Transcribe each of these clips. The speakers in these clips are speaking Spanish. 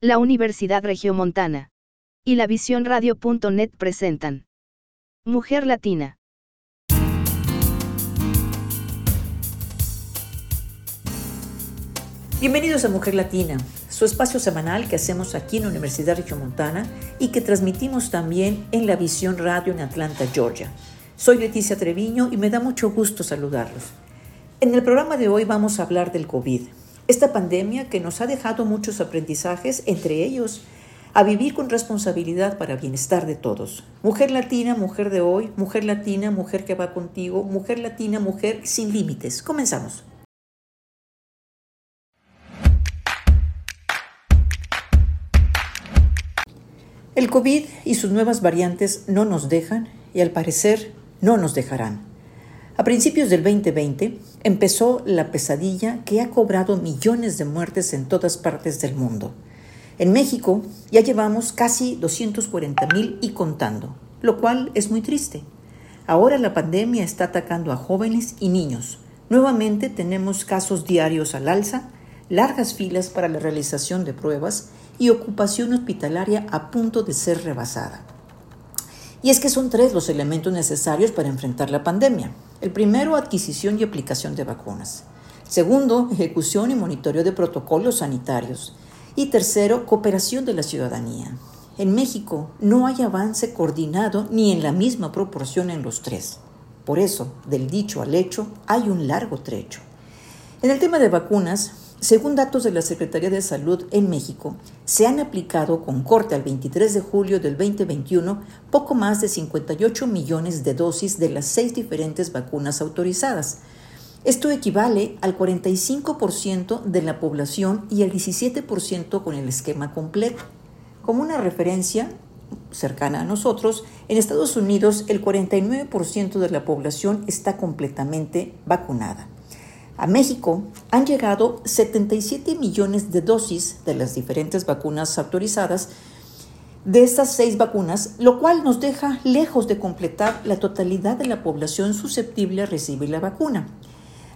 la Universidad Regiomontana y la Visión Radio.net presentan Mujer Latina. Bienvenidos a Mujer Latina, su espacio semanal que hacemos aquí en la Universidad Regiomontana y que transmitimos también en la Visión Radio en Atlanta, Georgia. Soy Leticia Treviño y me da mucho gusto saludarlos. En el programa de hoy vamos a hablar del COVID, esta pandemia que nos ha dejado muchos aprendizajes, entre ellos a vivir con responsabilidad para bienestar de todos. Mujer latina, mujer de hoy, mujer latina, mujer que va contigo, mujer latina, mujer sin límites. Comenzamos. El COVID y sus nuevas variantes no nos dejan y al parecer no nos dejarán. A principios del 2020 empezó la pesadilla que ha cobrado millones de muertes en todas partes del mundo. En México ya llevamos casi 240 mil y contando, lo cual es muy triste. Ahora la pandemia está atacando a jóvenes y niños. Nuevamente tenemos casos diarios al alza, largas filas para la realización de pruebas y ocupación hospitalaria a punto de ser rebasada. Y es que son tres los elementos necesarios para enfrentar la pandemia. El primero, adquisición y aplicación de vacunas. Segundo, ejecución y monitoreo de protocolos sanitarios. Y tercero, cooperación de la ciudadanía. En México no hay avance coordinado ni en la misma proporción en los tres. Por eso, del dicho al hecho, hay un largo trecho. En el tema de vacunas, según datos de la Secretaría de Salud en México, se han aplicado con corte al 23 de julio del 2021 poco más de 58 millones de dosis de las seis diferentes vacunas autorizadas. Esto equivale al 45% de la población y al 17% con el esquema completo. Como una referencia cercana a nosotros, en Estados Unidos el 49% de la población está completamente vacunada. A México han llegado 77 millones de dosis de las diferentes vacunas autorizadas de estas seis vacunas, lo cual nos deja lejos de completar la totalidad de la población susceptible a recibir la vacuna.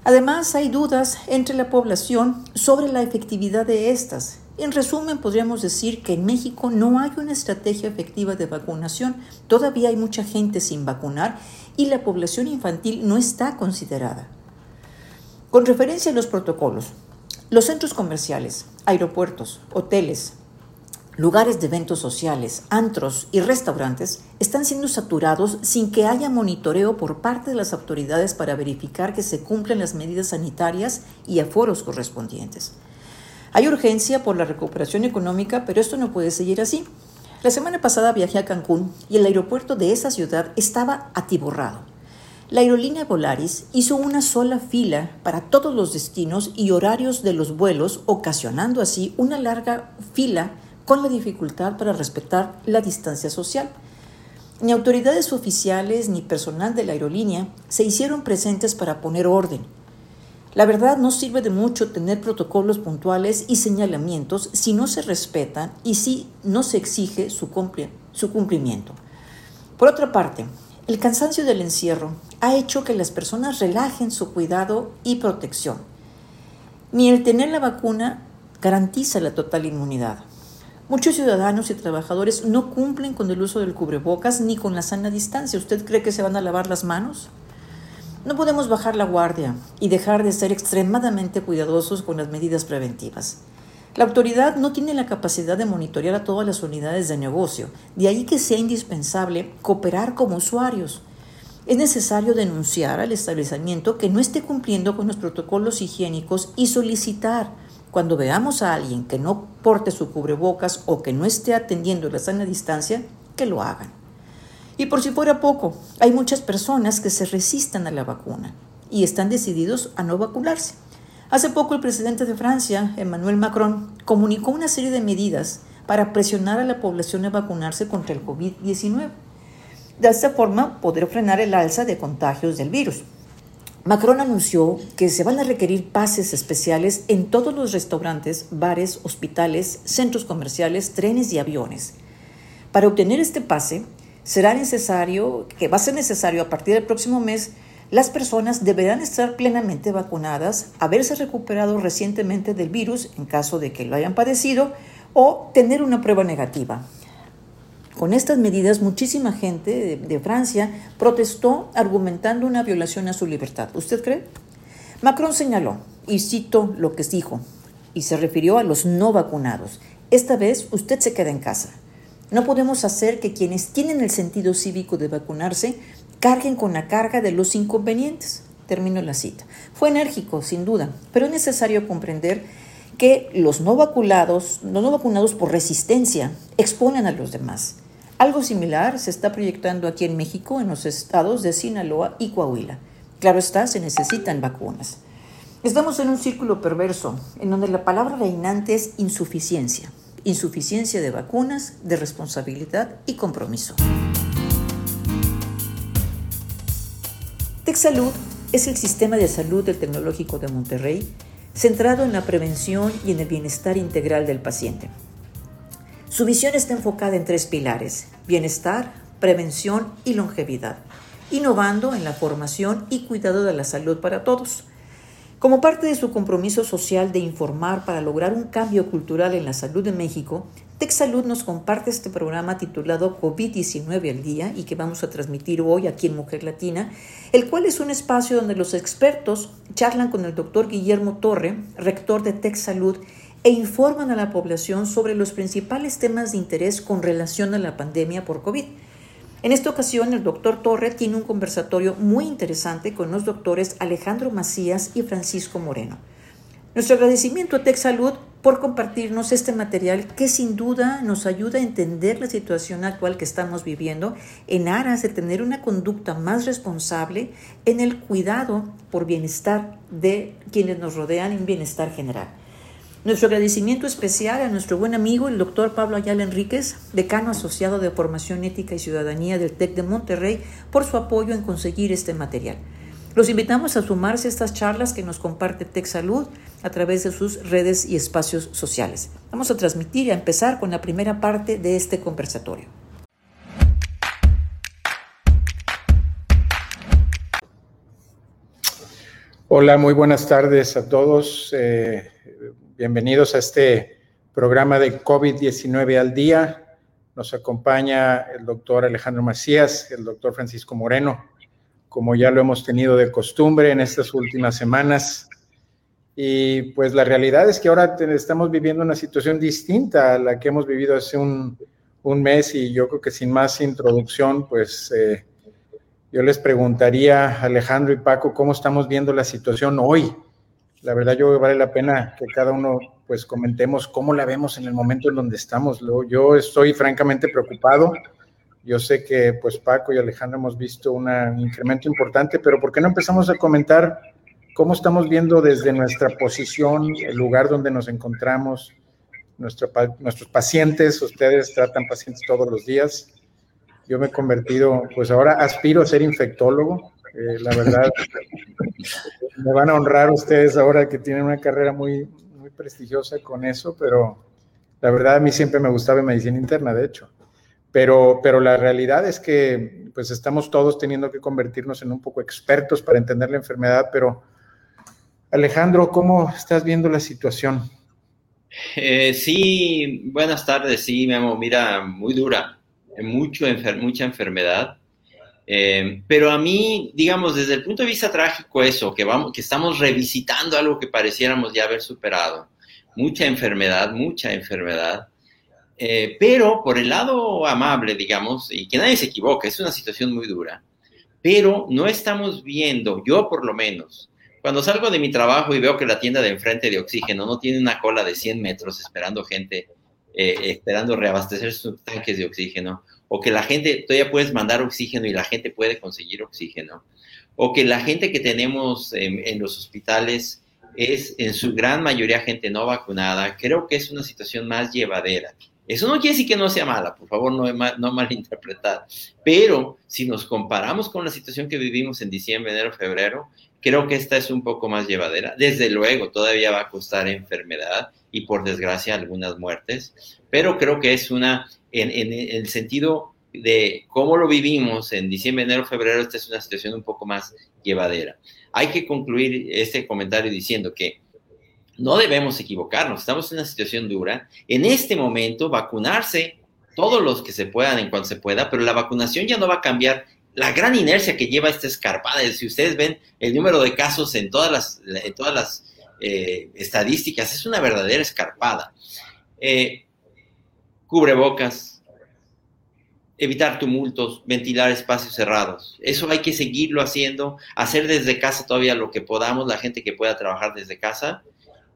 Además, hay dudas entre la población sobre la efectividad de estas. En resumen, podríamos decir que en México no hay una estrategia efectiva de vacunación, todavía hay mucha gente sin vacunar y la población infantil no está considerada. Con referencia a los protocolos, los centros comerciales, aeropuertos, hoteles, lugares de eventos sociales, antros y restaurantes están siendo saturados sin que haya monitoreo por parte de las autoridades para verificar que se cumplen las medidas sanitarias y aforos correspondientes. Hay urgencia por la recuperación económica, pero esto no puede seguir así. La semana pasada viajé a Cancún y el aeropuerto de esa ciudad estaba atiborrado. La aerolínea Volaris hizo una sola fila para todos los destinos y horarios de los vuelos, ocasionando así una larga fila con la dificultad para respetar la distancia social. Ni autoridades oficiales ni personal de la aerolínea se hicieron presentes para poner orden. La verdad no sirve de mucho tener protocolos puntuales y señalamientos si no se respetan y si no se exige su, cumplimiento. Por otra parte, el cansancio del encierro ha hecho que las personas relajen su cuidado y protección. Ni el tener la vacuna garantiza la total inmunidad. Muchos ciudadanos y trabajadores no cumplen con el uso del cubrebocas ni con la sana distancia. ¿Usted cree que se van a lavar las manos? No podemos bajar la guardia y dejar de ser extremadamente cuidadosos con las medidas preventivas. La autoridad no tiene la capacidad de monitorear a todas las unidades de negocio, de ahí que sea indispensable cooperar como usuarios. Es necesario denunciar al establecimiento que no esté cumpliendo con los protocolos higiénicos y solicitar, cuando veamos a alguien que no porte su cubrebocas o que no esté atendiendo la sana distancia, que lo hagan. Y por si fuera poco, hay muchas personas que se resistan a la vacuna y están decididos a no vacunarse. Hace poco el presidente de Francia, Emmanuel Macron, comunicó una serie de medidas para presionar a la población a vacunarse contra el COVID-19. De esta forma, poder frenar el alza de contagios del virus. Macron anunció que se van a requerir pases especiales en todos los restaurantes, bares, hospitales, centros comerciales, trenes y aviones. Para obtener este pase, será necesario, que va a ser necesario a partir del próximo mes, las personas deberán estar plenamente vacunadas, haberse recuperado recientemente del virus en caso de que lo hayan padecido o tener una prueba negativa. Con estas medidas, muchísima gente de, Francia protestó argumentando una violación a su libertad. ¿Usted cree? Macron señaló, y cito lo que dijo, y se refirió a los no vacunados. Esta vez usted se queda en casa. No podemos hacer que quienes tienen el sentido cívico de vacunarse carguen con la carga de los inconvenientes. Termino la cita. Fue enérgico, sin duda, pero es necesario comprender que los no vacunados, no vacunados por resistencia exponen a los demás. Algo similar se está proyectando aquí en México, en los estados de Sinaloa y Coahuila. Claro está, se necesitan vacunas. Estamos en un círculo perverso, en donde la palabra reinante es insuficiencia. Insuficiencia de vacunas, de responsabilidad y compromiso. TechSalud es el sistema de salud del Tecnológico de Monterrey centrado en la prevención y en el bienestar integral del paciente. Su visión está enfocada en tres pilares, bienestar, prevención y longevidad, innovando en la formación y cuidado de la salud para todos. Como parte de su compromiso social de informar para lograr un cambio cultural en la salud de México, TechSalud nos comparte este programa titulado COVID-19 al día y que vamos a transmitir hoy aquí en Mujer Latina, el cual es un espacio donde los expertos charlan con el doctor Guillermo Torre, rector de TechSalud, e informan a la población sobre los principales temas de interés con relación a la pandemia por COVID. En esta ocasión, el doctor Torre tiene un conversatorio muy interesante con los doctores Alejandro Macías y Francisco Moreno. Nuestro agradecimiento a TechSalud por compartirnos este material que sin duda nos ayuda a entender la situación actual que estamos viviendo en aras de tener una conducta más responsable en el cuidado por bienestar de quienes nos rodean en bienestar general. Nuestro agradecimiento especial a nuestro buen amigo, el doctor Pablo Ayala Enríquez, decano asociado de Formación Ética y Ciudadanía del TEC de Monterrey, por su apoyo en conseguir este material. Los invitamos a sumarse a estas charlas que nos comparte TEC Salud a través de sus redes y espacios sociales. Vamos a transmitir y a empezar con la primera parte de este conversatorio. Hola, muy buenas tardes a todos. Eh, Bienvenidos a este programa de COVID-19 al día. Nos acompaña el doctor Alejandro Macías, el doctor Francisco Moreno, como ya lo hemos tenido de costumbre en estas últimas semanas. Y pues la realidad es que ahora estamos viviendo una situación distinta a la que hemos vivido hace un, mes y yo creo que sin más introducción, pues eh, yo les preguntaría Alejandro y Paco cómo estamos viendo la situación hoy la verdad yo vale la pena que cada uno pues comentemos cómo la vemos en el momento en donde estamos. Yo estoy francamente preocupado. Yo sé que pues Paco y Alejandro hemos visto un incremento importante, pero ¿por qué no empezamos a comentar cómo estamos viendo desde nuestra posición, el lugar donde nos encontramos, nuestro, nuestros pacientes? Ustedes tratan pacientes todos los días. Yo me he convertido, pues ahora aspiro a ser infectólogo. Eh, la verdad, me van a honrar ustedes ahora que tienen una carrera muy, muy prestigiosa con eso, pero la verdad a mí siempre me gustaba medicina interna, de hecho. Pero, pero la realidad es que pues estamos todos teniendo que convertirnos en un poco expertos para entender la enfermedad, pero Alejandro, ¿cómo estás viendo la situación? Eh, sí, buenas tardes, sí, Memo, mira, muy dura, mucho mucha enfermedad. Eh, pero a mí, digamos, desde el punto de vista trágico, eso, que, vamos, que estamos revisitando algo que pareciéramos ya haber superado. Mucha enfermedad, mucha enfermedad. Eh, pero por el lado amable, digamos, y que nadie se equivoque, es una situación muy dura. Pero no estamos viendo, yo por lo menos, cuando salgo de mi trabajo y veo que la tienda de enfrente de oxígeno no tiene una cola de 100 metros esperando gente, eh, esperando reabastecer sus tanques de oxígeno, o que la gente, todavía puedes mandar oxígeno y la gente puede conseguir oxígeno, o que la gente que tenemos en, los hospitales es en su gran mayoría gente no vacunada, creo que es una situación más llevadera. Eso no quiere decir que no sea mala, por favor, no, no malinterpretar. Pero si nos comparamos con la situación que vivimos en diciembre, enero, febrero, creo que esta es un poco más llevadera. Desde luego, todavía va a costar enfermedad y por desgracia algunas muertes, pero creo que es una en, el sentido de cómo lo vivimos en diciembre, enero, febrero, esta es una situación un poco más llevadera. Hay que concluir este comentario diciendo que no debemos equivocarnos, estamos en una situación dura. En este momento, vacunarse todos los que se puedan en cuanto se pueda, pero la vacunación ya no va a cambiar la gran inercia que lleva esta escarpada. Si ustedes ven el número de casos en todas las, en todas las eh, estadísticas, es una verdadera escarpada. Eh, cubrebocas, evitar tumultos, ventilar espacios cerrados. Eso hay que seguirlo haciendo, hacer desde casa todavía lo que podamos, la gente que pueda trabajar desde casa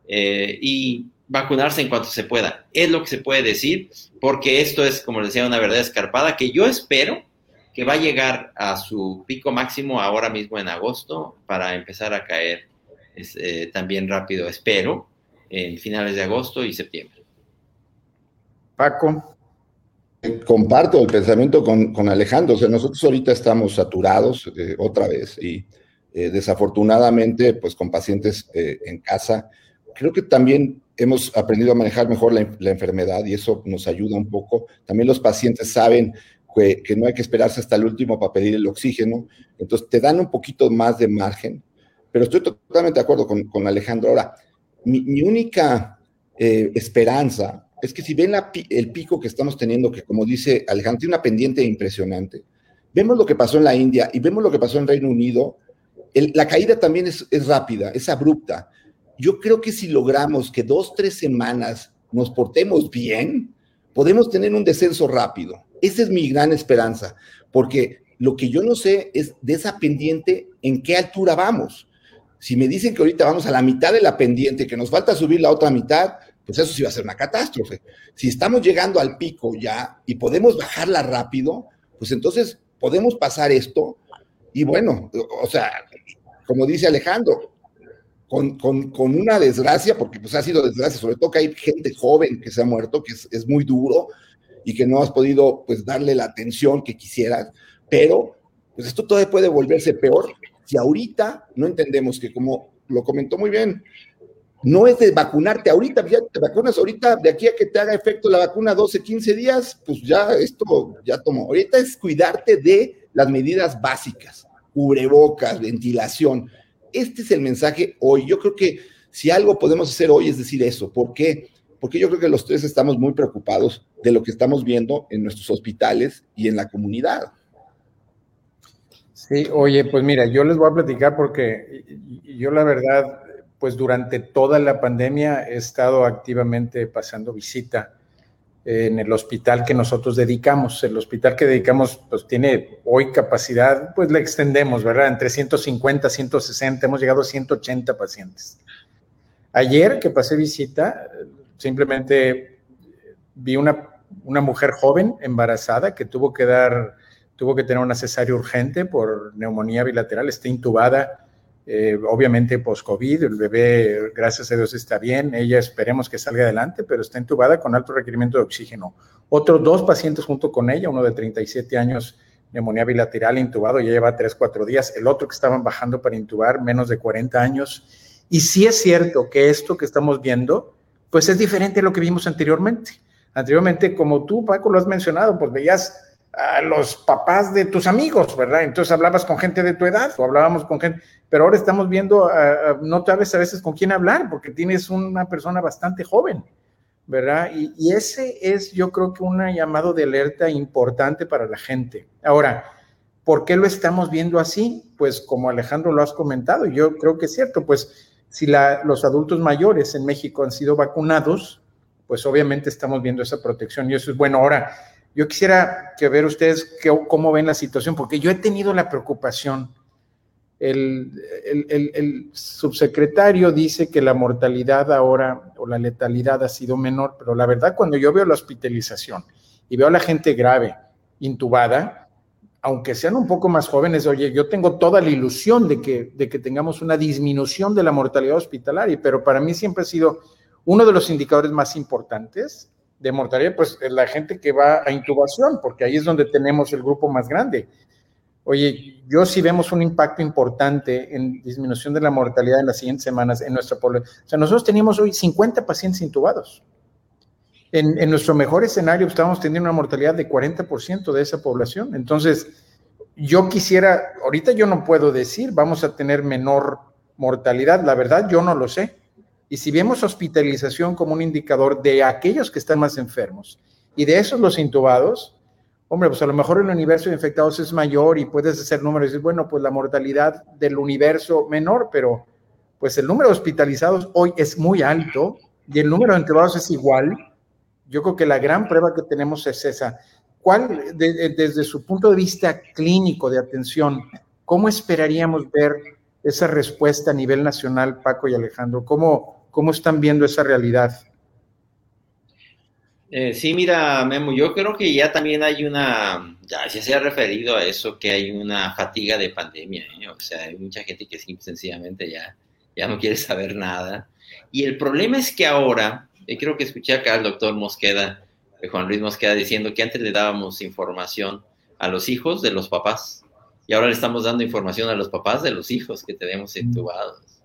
eh, y vacunarse en cuanto se pueda. Es lo que se puede decir, porque esto es, como les decía, una verdad escarpada que yo espero que va a llegar a su pico máximo ahora mismo en agosto para empezar a caer eh, también rápido, espero, en finales de agosto y septiembre. Paco. Comparto el pensamiento con, Alejandro. O sea, nosotros ahorita estamos saturados eh, otra vez y eh, desafortunadamente, pues con pacientes en casa, creo que también hemos aprendido a manejar mejor la, enfermedad y eso nos ayuda un poco. También los pacientes saben que, no hay que esperarse hasta el último para pedir el oxígeno, entonces te dan un poquito más de margen, pero estoy totalmente de acuerdo con, Alejandro. Ahora, mi, única eh, esperanza es que si ven el pico que estamos teniendo, que como dice Alejandro, tiene una pendiente impresionante, vemos lo que pasó en la India y vemos lo que pasó en Reino Unido, la caída también es rápida, es abrupta yo creo que si logramos que dos, tres semanas nos portemos bien, podemos tener un descenso rápido. Esa es mi gran esperanza, porque lo que yo no sé es de esa pendiente, en qué altura vamos. Si me dicen que ahorita vamos a la mitad de la pendiente, que nos falta subir la otra mitad, pues eso sí va a ser una catástrofe. Si estamos llegando al pico ya y podemos bajarla rápido, pues entonces podemos pasar esto y bueno, o sea, como dice Alejandro, con, con, una desgracia, porque pues ha sido desgracia, sobre todo que hay gente joven que se ha muerto, que es, es muy duro y que no has podido pues darle la atención que quisieras, pero pues esto todavía puede volverse peor si ahorita no entendemos que como lo comentó muy bien, no es de vacunarte ahorita, ya te vacunas ahorita, de aquí a que te haga efecto la vacuna 12, 15 días, pues ya esto ya tomó. Ahorita es cuidarte de las medidas básicas, cubrebocas, ventilación. Este es el mensaje hoy. Yo creo que si algo podemos hacer hoy es decir eso. ¿Por qué? Porque yo creo que los tres estamos muy preocupados de lo que estamos viendo en nuestros hospitales y en la comunidad. Sí, oye, pues mira, yo les voy a platicar porque yo la verdad, pues durante toda la pandemia he estado activamente pasando visita en el hospital que nosotros dedicamos. El hospital que dedicamos, pues tiene hoy capacidad, pues le extendemos, ¿verdad? Entre 150, 160, hemos llegado a 180 pacientes. Ayer que pasé visita, simplemente vi una, una mujer joven embarazada que tuvo que dar, tuvo que tener una cesárea urgente por neumonía bilateral, está intubada eh, obviamente post-COVID, el bebé, gracias a Dios, está bien, ella esperemos que salga adelante, pero está intubada con alto requerimiento de oxígeno. Otros dos pacientes junto con ella, uno de 37 años, neumonía bilateral, intubado, ya lleva 3, 4 días, el otro que estaban bajando para intubar, menos de 40 años. Y sí es cierto que esto que estamos viendo, pues es diferente a lo que vimos anteriormente. Anteriormente, como tú, Paco, lo has mencionado, pues veías a los papás de tus amigos, ¿verdad? Entonces hablabas con gente de tu edad o hablábamos con gente, pero ahora estamos viendo, no sabes a veces con quién hablar porque tienes una persona bastante joven, ¿verdad? Y, ese es yo creo que un llamado de alerta importante para la gente. Ahora, ¿por qué lo estamos viendo así? Pues como Alejandro lo has comentado, yo creo que es cierto, pues si los adultos mayores en México han sido vacunados, pues obviamente estamos viendo esa protección y eso es bueno. Ahora, yo quisiera que ver ustedes cómo ven la situación, porque yo he tenido la preocupación. El, el, subsecretario dice que la mortalidad ahora o la letalidad ha sido menor, pero la verdad cuando yo veo la hospitalización y veo a la gente grave, intubada, aunque sean un poco más jóvenes, oye, yo tengo toda la ilusión de que, de que tengamos una disminución de la mortalidad hospitalaria, pero para mí siempre ha sido uno de los indicadores más importantes de mortalidad, pues la gente que va a intubación, porque ahí es donde tenemos el grupo más grande. Oye, yo sí vemos un impacto importante en disminución de la mortalidad en las siguientes semanas en nuestra población. O sea, nosotros teníamos hoy 50 pacientes intubados. En, en nuestro mejor escenario estábamos teniendo una mortalidad de 40% de esa población. Entonces, yo quisiera, ahorita yo no puedo decir, vamos a tener menor mortalidad. La verdad, yo no lo sé Y si vemos hospitalización como un indicador de aquellos que están más enfermos y de esos los intubados, hombre, pues a lo mejor el universo de infectados es mayor y puedes hacer números y decir, bueno, pues la mortalidad del universo menor, pero pues el número de hospitalizados hoy es muy alto y el número de intubados es igual. Yo creo que la gran prueba que tenemos es esa. ¿Cuál, desde su punto de vista clínico de atención, cómo esperaríamos ver esa respuesta a nivel nacional, Paco y Alejandro? ¿Cómo, cómo están viendo esa realidad? Eh, sí, mira, Memo, yo creo que ya también hay una, ya, se ha referido a eso, que hay una fatiga de pandemia, ¿eh? o sea, hay mucha gente que sencillamente ya, ya no quiere saber nada. Y el problema es que ahora, eh, creo que escuché acá al doctor Mosqueda, Juan Luis Mosqueda, diciendo que antes le dábamos información a los hijos de los papás, y ahora le estamos dando información a los papás de los hijos que tenemos intubados.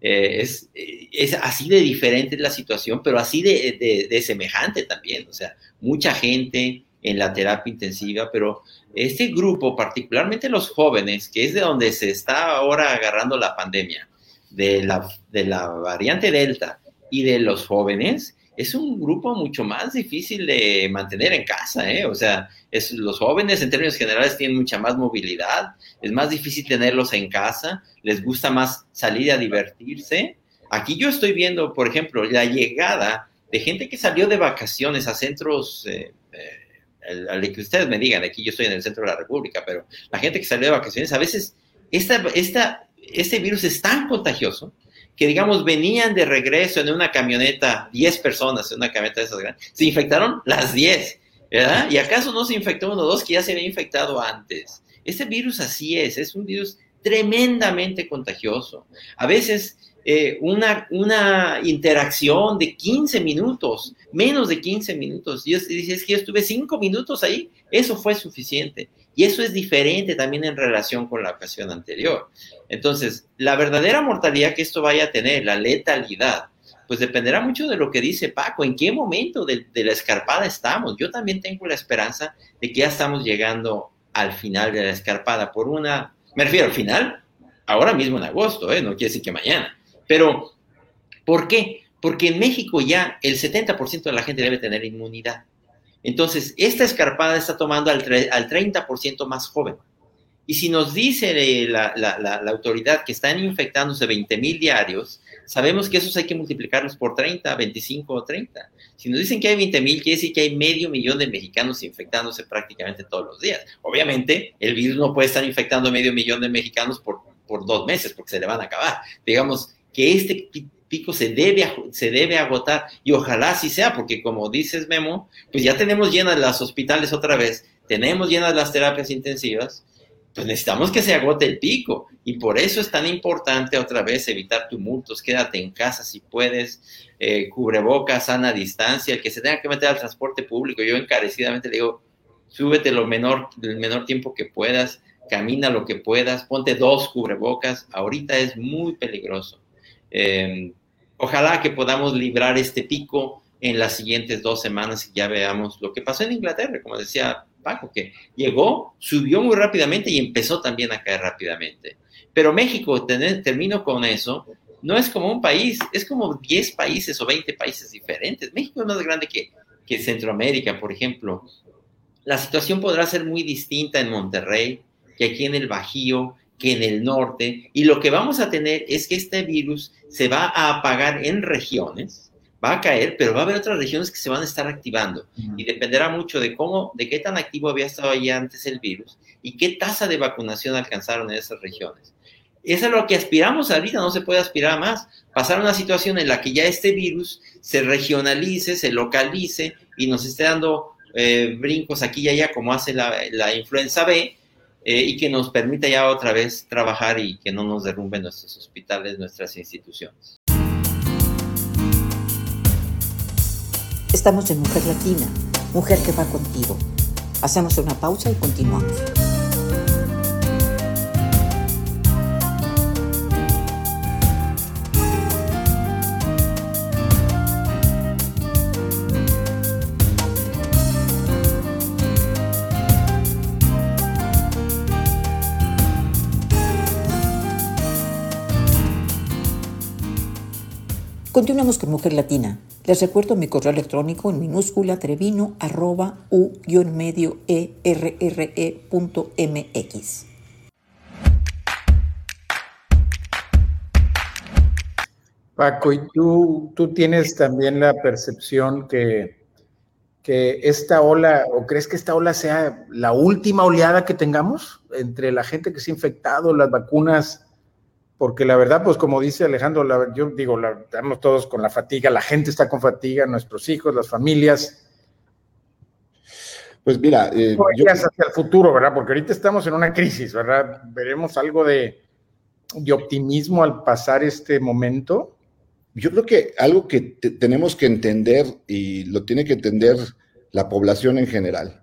Eh, es, es, así de diferente la situación, pero así de, de, semejante también. O sea, mucha gente en la terapia intensiva, pero este grupo, particularmente los jóvenes, que es de donde se está ahora agarrando la pandemia, de la, de la variante Delta y de los jóvenes, es un grupo mucho más difícil de mantener en casa, ¿eh? O sea, es, los jóvenes en términos generales tienen mucha más movilidad, es más difícil tenerlos en casa, les gusta más salir a divertirse. Aquí yo estoy viendo, por ejemplo, la llegada de gente que salió de vacaciones a centros, eh, eh, al que ustedes me digan, aquí yo estoy en el centro de la República, pero la gente que salió de vacaciones, a veces esta, esta, este virus es tan contagioso que digamos venían de regreso en una camioneta, 10 personas en una camioneta de esas grandes, se infectaron las 10, ¿verdad? ¿Y acaso no se infectó uno o dos que ya se había infectado antes? Este virus así es, es un virus tremendamente contagioso. A veces eh, una, una interacción de 15 minutos, menos de 15 minutos. Dios dice, es que yo estuve 5 minutos ahí, eso fue suficiente. Y eso es diferente también en relación con la ocasión anterior. Entonces, la verdadera mortalidad que esto vaya a tener, la letalidad, pues dependerá mucho de lo que dice Paco, en qué momento de, la escarpada estamos. Yo también tengo la esperanza de que ya estamos llegando al final de la escarpada por una, me refiero al final, ahora mismo en agosto, ¿eh? no quiere decir que mañana, pero ¿por qué? Porque en México ya el 70% de la gente debe tener inmunidad. Entonces, esta escarpada está tomando al, al 30% más joven. Y si nos dice la, autoridad que están infectándose 20 mil diarios, sabemos que esos hay que multiplicarlos por 30, 25 o 30. Si nos dicen que hay 20 mil, quiere decir que hay medio millón de mexicanos infectándose prácticamente todos los días. Obviamente, el virus no puede estar infectando medio millón de mexicanos por, por dos meses porque se le van a acabar. Digamos que este pico se debe, se debe agotar y ojalá así sea, porque como dices Memo, pues ya tenemos llenas las hospitales otra vez, tenemos llenas las terapias intensivas, pues necesitamos que se agote el pico y por eso es tan importante otra vez evitar tumultos, quédate en casa si puedes, eh, cubrebocas, sana distancia, el que se tenga que meter al transporte público, yo encarecidamente le digo, súbete lo menor, el menor tiempo que puedas, camina lo que puedas, ponte dos cubrebocas, ahorita es muy peligroso. Eh, Ojalá que podamos librar este pico en las siguientes dos semanas y ya veamos lo que pasó en Inglaterra, como decía Paco, que llegó, subió muy rápidamente y empezó también a caer rápidamente. Pero México, termino con eso, no es como un país, es como 10 países o 20 países diferentes. México es más grande que, que Centroamérica, por ejemplo. La situación podrá ser muy distinta en Monterrey, que aquí en el Bajío, que en el norte. Y lo que vamos a tener es que este virus se va a apagar en regiones, va a caer, pero va a haber otras regiones que se van a estar activando. Y dependerá mucho de cómo, de qué tan activo había estado ahí antes el virus y qué tasa de vacunación alcanzaron en esas regiones. Eso es lo que aspiramos ahorita, no se puede aspirar más. Pasar a una situación en la que ya este virus se regionalice, se localice y nos esté dando eh, brincos aquí y allá como hace la, la influenza B, eh, y que nos permita ya otra vez trabajar y que no nos derrumben nuestros hospitales, nuestras instituciones. Estamos en Mujer Latina, Mujer que va contigo. Hacemos una pausa y continuamos. Continuamos con Mujer Latina. Les recuerdo mi correo electrónico en minúscula trevino arroba u-medio erre punto mx. Paco, ¿y tú, tú tienes también la percepción que, que esta ola, o crees que esta ola sea la última oleada que tengamos entre la gente que se ha infectado, las vacunas? Porque la verdad, pues como dice Alejandro, yo digo, la, estamos todos con la fatiga, la gente está con fatiga, nuestros hijos, las familias. Pues mira, eh, yo... hacia el futuro, ¿verdad? Porque ahorita estamos en una crisis, ¿verdad? Veremos algo de, de optimismo al pasar este momento. Yo creo que algo que tenemos que entender y lo tiene que entender la población en general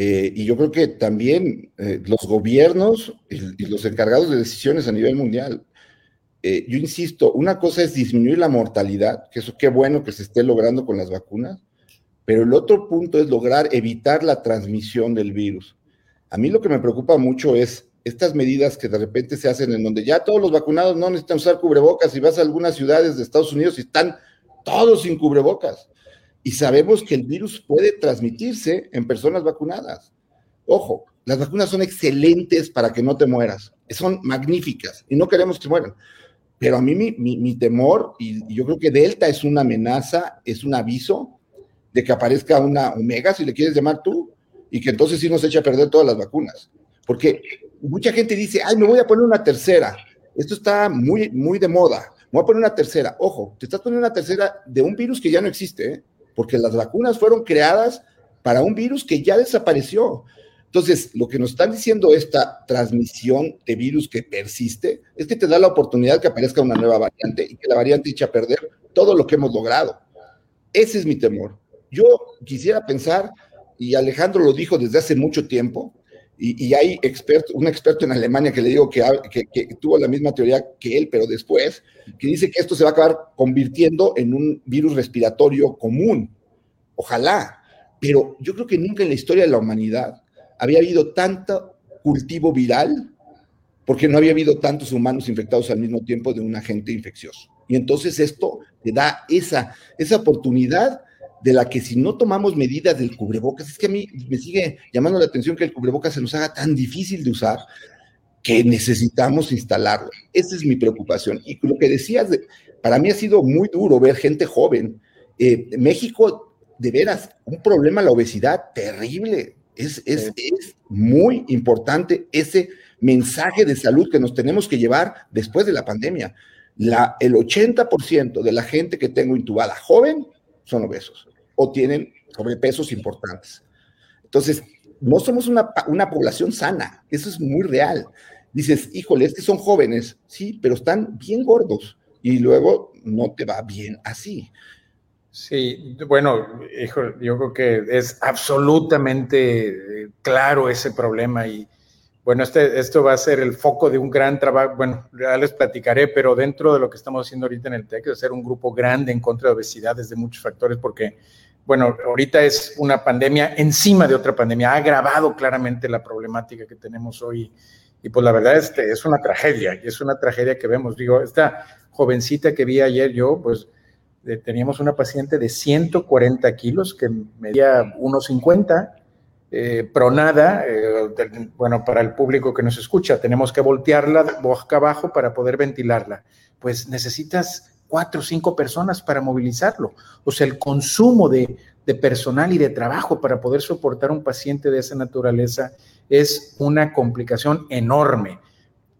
eh, y yo creo que también eh, los gobiernos y, los encargados de decisiones a nivel mundial, eh, yo insisto, una cosa es disminuir la mortalidad, que eso qué bueno que se esté logrando con las vacunas, pero el otro punto es lograr evitar la transmisión del virus. A mí lo que me preocupa mucho es estas medidas que de repente se hacen en donde ya todos los vacunados no necesitan usar cubrebocas y vas a algunas ciudades de Estados Unidos y están todos sin cubrebocas y sabemos que el virus puede transmitirse en personas vacunadas. Ojo, las vacunas son excelentes para que no te mueras, son magníficas y no queremos que mueran. Pero a mí mi, temor, y, yo creo que Delta es una amenaza, es un aviso de que aparezca una Omega, si le quieres llamar tú, y que entonces sí nos echa a perder todas las vacunas. Porque mucha gente dice, ay, me voy a poner una tercera. Esto está muy, muy de moda. Me voy a poner una tercera. Ojo, te estás poniendo una tercera de un virus que ya no existe. ¿eh? Porque las vacunas fueron creadas para un virus que ya desapareció. Entonces, lo que nos están diciendo esta transmisión de virus que persiste es que te da la oportunidad que aparezca una nueva variante y que la variante eche a perder todo lo que hemos logrado. Ese es mi temor. Yo quisiera pensar, y Alejandro lo dijo desde hace mucho tiempo, y, hay experto, un experto en Alemania que le digo que, que, tuvo la misma teoría que él, pero después, que dice que esto se va a acabar convirtiendo en un virus respiratorio común. Ojalá, pero yo creo que nunca en la historia de la humanidad había habido tanto cultivo viral porque no había habido tantos humanos infectados al mismo tiempo de un agente infeccioso. Y entonces esto te da esa, esa oportunidad de la que si no tomamos medidas del cubrebocas, es que a mí me sigue llamando la atención que el cubrebocas se nos haga tan difícil de usar que necesitamos instalarlo. Esa es mi preocupación. Y lo que decías, para mí ha sido muy duro ver gente joven. Eh, México, de veras, un problema la obesidad terrible. Es, es, es muy importante ese mensaje de salud que nos tenemos que llevar después de la pandemia. La, el 80% de la gente que tengo intubada joven son obesos o tienen sobrepesos importantes. Entonces, no somos una, una población sana, eso es muy real. Dices, híjole, es que son jóvenes, sí, pero están bien gordos y luego no te va bien así. Sí, bueno, hijo, yo creo que es absolutamente eh, claro ese problema y bueno, este, esto va a ser el foco de un gran trabajo, bueno, ya les platicaré, pero dentro de lo que estamos haciendo ahorita en el TEC, de hacer un grupo grande en contra de obesidad desde muchos factores, porque, bueno, ahorita es una pandemia encima de otra pandemia, ha agravado claramente la problemática que tenemos hoy, y pues la verdad es, es una tragedia, y es una tragedia que vemos, digo, esta jovencita que vi ayer yo, pues eh, teníamos una paciente de 140 kilos que medía 1,50 eh, pronada, eh, bueno, para el público que nos escucha, tenemos que voltearla boca abajo para poder ventilarla. Pues necesitas cuatro o cinco personas para movilizarlo. O sea, el consumo de, personal y de trabajo para poder soportar un paciente de esa naturaleza es una complicación enorme.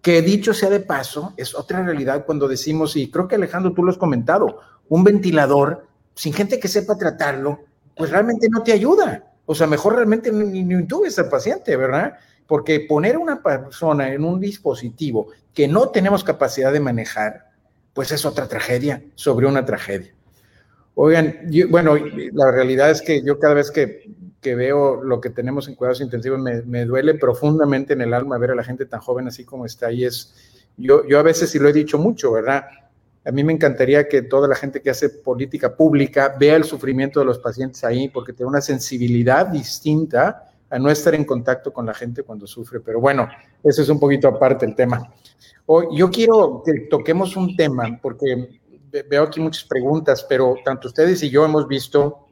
Que dicho sea de paso, es otra realidad cuando decimos, y creo que Alejandro tú lo has comentado, un ventilador sin gente que sepa tratarlo, pues realmente no te ayuda. O sea, mejor realmente ni, ni intubes al paciente, ¿verdad? Porque poner a una persona en un dispositivo que no tenemos capacidad de manejar, pues es otra tragedia sobre una tragedia. Oigan, bueno, la realidad es que yo cada vez que, que veo lo que tenemos en cuidados intensivos me, duele profundamente en el alma ver a la gente tan joven así como está. Y es, yo, yo a veces sí lo he dicho mucho, ¿verdad? A mí me encantaría que toda la gente que hace política pública vea el sufrimiento de los pacientes ahí, porque tiene una sensibilidad distinta a no estar en contacto con la gente cuando sufre. Pero bueno, eso es un poquito aparte el tema. Hoy, yo quiero que toquemos un tema, porque veo aquí muchas preguntas, pero tanto ustedes y yo hemos visto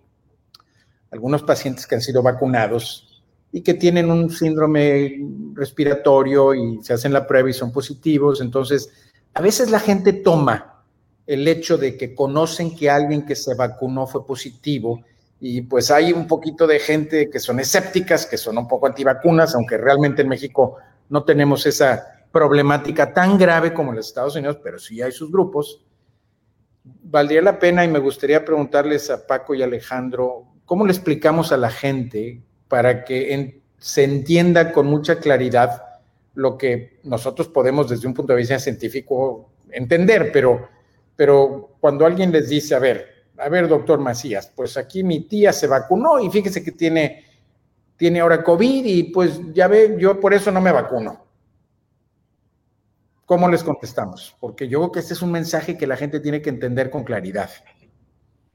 algunos pacientes que han sido vacunados y que tienen un síndrome respiratorio y se hacen la prueba y son positivos. Entonces, a veces la gente toma el hecho de que conocen que alguien que se vacunó fue positivo y pues hay un poquito de gente que son escépticas, que son un poco antivacunas, aunque realmente en México no tenemos esa problemática tan grave como los Estados Unidos, pero sí hay sus grupos. Valdría la pena y me gustaría preguntarles a Paco y Alejandro, ¿cómo le explicamos a la gente para que se entienda con mucha claridad lo que nosotros podemos desde un punto de vista científico entender, pero, pero cuando alguien les dice, a ver, a ver, doctor Macías, pues aquí mi tía se vacunó y fíjese que tiene, tiene ahora COVID y pues ya ve, yo por eso no me vacuno. ¿Cómo les contestamos? Porque yo creo que este es un mensaje que la gente tiene que entender con claridad.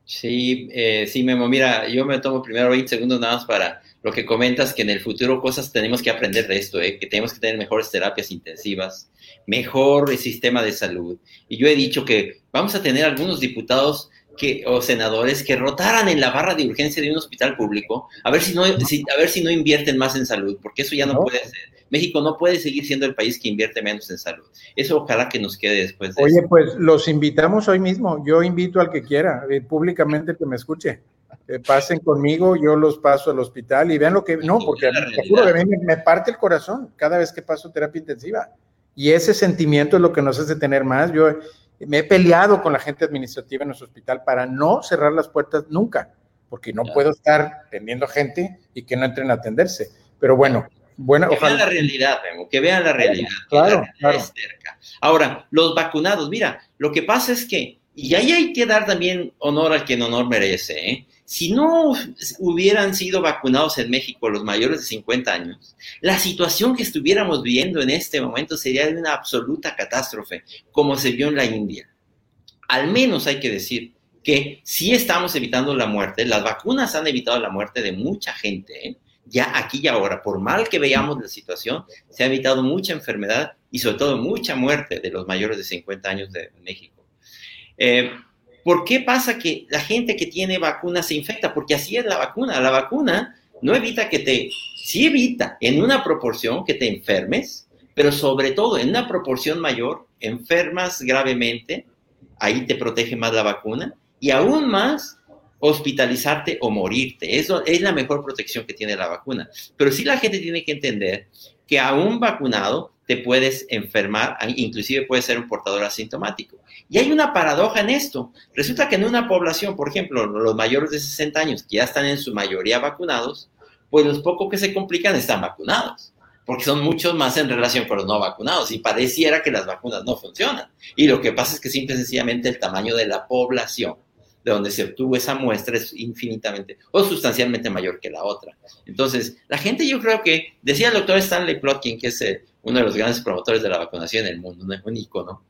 Sí, eh, sí, Memo. Mira, yo me tomo primero 20 segundos nada más para lo que comentas, que en el futuro cosas tenemos que aprender de esto, ¿eh? que tenemos que tener mejores terapias intensivas, mejor sistema de salud. Y yo he dicho que vamos a tener algunos diputados que, o senadores que rotaran en la barra de urgencia de un hospital público, a ver si no, a ver si no invierten más en salud, porque eso ya no, puede ser. México no puede seguir siendo el país que invierte menos en salud. Eso ojalá que nos quede después de Oye, pues los invitamos hoy mismo. Yo invito al que quiera, eh, públicamente que me escuche. pasen conmigo, yo los paso al hospital y vean lo que... No, porque me, me parte el corazón cada vez que paso terapia intensiva. Y ese sentimiento es lo que nos hace tener más. Yo me he peleado con la gente administrativa en nuestro hospital para no cerrar las puertas nunca, porque no puedo estar teniendo gente y que no entren a atenderse. Pero bueno, bueno, que vean la realidad, Memo, que vean la realidad. Claro, claro. Ahora, los vacunados, mira, lo que pasa es que, y ahí hay que dar también honor al quien honor merece, ¿eh? Si no hubieran sido vacunados en México los mayores de 50 años, la situación que estuviéramos viendo en este momento sería de una absoluta catástrofe, como se vio en la India. Al menos hay que decir que sí estamos evitando la muerte, las vacunas han evitado la muerte de mucha gente, ¿eh? ya aquí y ahora, por mal que veamos la situación, se ha evitado mucha enfermedad y sobre todo mucha muerte de los mayores de 50 años de México. Eh, ¿Por qué pasa que la gente que tiene vacuna se infecta? Porque así es la vacuna. La vacuna no evita que te, sí evita en una proporción que te enfermes, pero sobre todo en una proporción mayor, enfermas gravemente, ahí te protege más la vacuna, y aún más hospitalizarte o morirte. Eso es la mejor protección que tiene la vacuna. Pero sí la gente tiene que entender que aún vacunado te puedes enfermar, inclusive puedes ser un portador asintomático. Y hay una paradoja en esto. Resulta que en una población, por ejemplo, los mayores de 60 años, que ya están en su mayoría vacunados, pues los pocos que se complican están vacunados, porque son muchos más en relación con los no vacunados y pareciera que las vacunas no funcionan. Y lo que pasa es que simple y sencillamente el tamaño de la población de donde se obtuvo esa muestra es infinitamente o sustancialmente mayor que la otra. Entonces, la gente yo creo que, decía el doctor Stanley Plotkin, que es eh, uno de los grandes promotores de la vacunación en el mundo, un icono,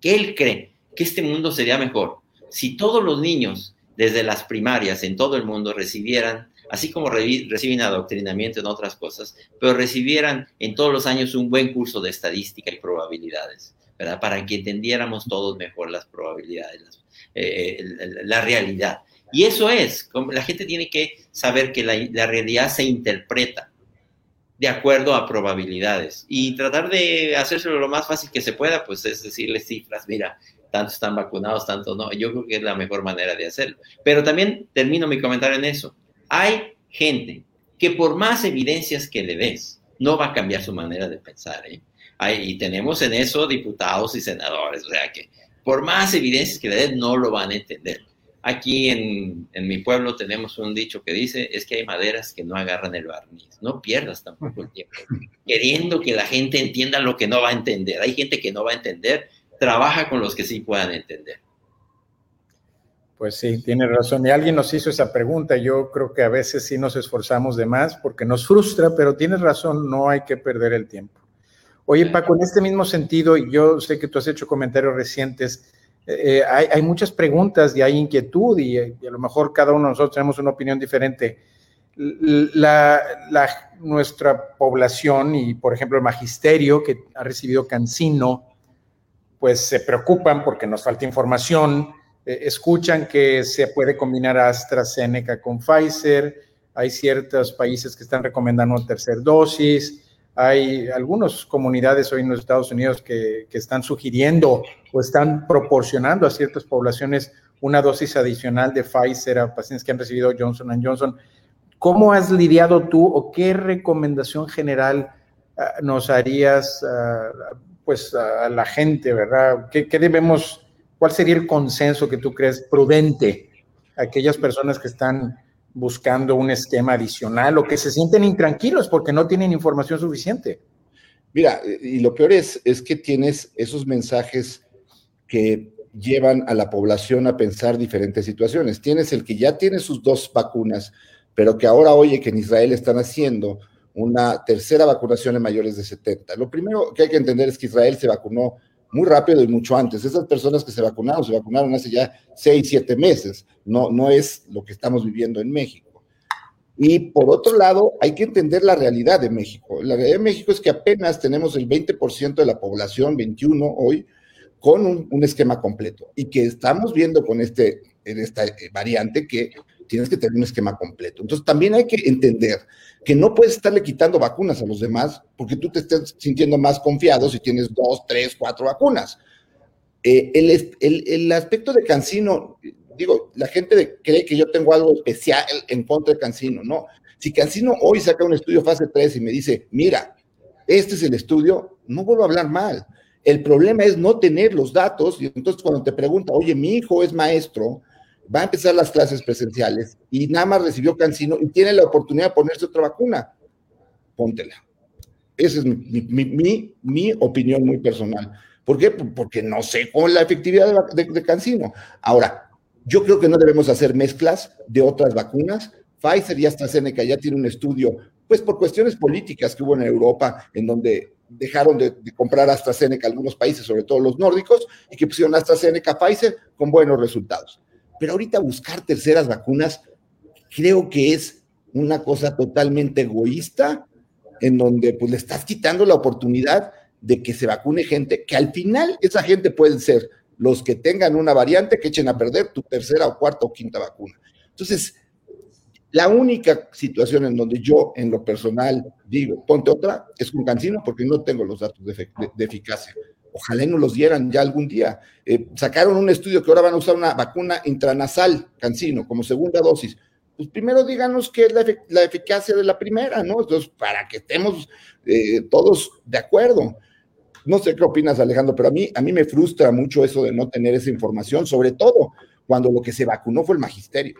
que él cree que este mundo sería mejor si todos los niños, desde las primarias en todo el mundo, recibieran, así como reciben adoctrinamiento en otras cosas, pero recibieran en todos los años un buen curso de estadística y probabilidades, ¿verdad? Para que entendiéramos todos mejor las probabilidades, las eh, la realidad. Y eso es, la gente tiene que saber que la, realidad se interpreta de acuerdo a probabilidades y tratar de hacérselo lo más fácil que se pueda, pues es decirles cifras, mira, tantos están vacunados, tantos no. Yo creo que es la mejor manera de hacerlo. Pero también termino mi comentario en eso. Hay gente que por más evidencias que le des, no va a cambiar su manera de pensar. ¿eh? y tenemos en eso diputados y senadores, o sea que por más evidencias que le den, no lo van a entender. Aquí en, mi pueblo tenemos un dicho que dice, es que hay maderas que no agarran el barniz. No pierdas tampoco el tiempo, queriendo que la gente entienda lo que no va a entender. Hay gente que no va a entender, trabaja con los que sí puedan entender. Pues sí, tiene razón. Y alguien nos hizo esa pregunta. Yo creo que a veces sí nos esforzamos de más porque nos frustra, pero tienes razón, no hay que perder el tiempo. Oye, Paco, en este mismo sentido, yo sé que tú has hecho comentarios recientes, eh, hay, muchas preguntas y hay inquietud y, a lo mejor cada uno de nosotros tenemos una opinión diferente. La, nuestra población y, por ejemplo, el magisterio que ha recibido Cancino, pues se preocupan porque nos falta información, eh, escuchan que se puede combinar AstraZeneca con Pfizer, hay ciertos países que están recomendando tercera dosis, hay algunas comunidades hoy en los Estados Unidos que, que, están sugiriendo o están proporcionando a ciertas poblaciones una dosis adicional de Pfizer a pacientes que han recibido Johnson Johnson. ¿Cómo has lidiado tú o qué recomendación general uh, nos harías uh, pues a la gente, verdad? ¿Qué, ¿Qué, debemos, cuál sería el consenso que tú crees prudente a aquellas personas que están buscando un esquema adicional o que se sienten intranquilos porque no tienen información suficiente. Mira, y lo peor es, es que tienes esos mensajes que llevan a la población a pensar diferentes situaciones. Tienes el que ya tiene sus dos vacunas, pero que ahora oye que en Israel están haciendo una tercera vacunación en mayores de 70. Lo primero que hay que entender es que Israel se vacunó muy rápido y mucho antes. Esas personas que se vacunaron, se vacunaron hace ya seis, siete meses. No, no es lo que estamos viviendo en México. Y por otro lado, hay que entender la realidad de México. La realidad de México es que apenas tenemos el 20% de la población, 21 hoy, con un, un, esquema completo. Y que estamos viendo con este, en esta variante que tienes que tener un esquema completo. Entonces, también hay que entender que no puedes estarle quitando vacunas a los demás porque tú te estés sintiendo más confiado si tienes dos, tres, cuatro vacunas. Eh, el, el, el, aspecto de Cancino, digo, la gente cree que yo tengo algo especial en contra de Cancino, no. Si Cancino hoy saca un estudio fase 3 y me dice, mira, este es el estudio, no vuelvo a hablar mal. El problema es no tener los datos y entonces cuando te pregunta, oye, mi hijo es maestro, va a empezar las clases presenciales y nada más recibió Cancino y tiene la oportunidad de ponerse otra vacuna, póntela. Esa es mi, mi, mi, mi opinión muy personal. ¿Por qué? Porque no sé cuál es la efectividad de, de, de, Cancino. Ahora, yo creo que no debemos hacer mezclas de otras vacunas. Pfizer y AstraZeneca ya tiene un estudio, pues por cuestiones políticas que hubo en Europa, en donde dejaron de, de, comprar AstraZeneca algunos países, sobre todo los nórdicos, y que pusieron AstraZeneca Pfizer con buenos resultados. Pero ahorita buscar terceras vacunas creo que es una cosa totalmente egoísta, en donde pues le estás quitando la oportunidad de que se vacune gente, que al final esa gente pueden ser los que tengan una variante que echen a perder tu tercera o cuarta o quinta vacuna. Entonces, la única situación en donde yo, en lo personal, digo, ponte otra, es con Cancino, porque no tengo los datos de, de, de eficacia. Ojalá no los dieran ya algún día. Eh, sacaron un estudio que ahora van a usar una vacuna intranasal, Cancino, como segunda dosis. Pues primero díganos qué es la, efic la eficacia de la primera, ¿no? Entonces, para que estemos eh, todos de acuerdo. No sé qué opinas, Alejandro, pero a mí, a mí me frustra mucho eso de no tener esa información, sobre todo cuando lo que se vacunó fue el magisterio.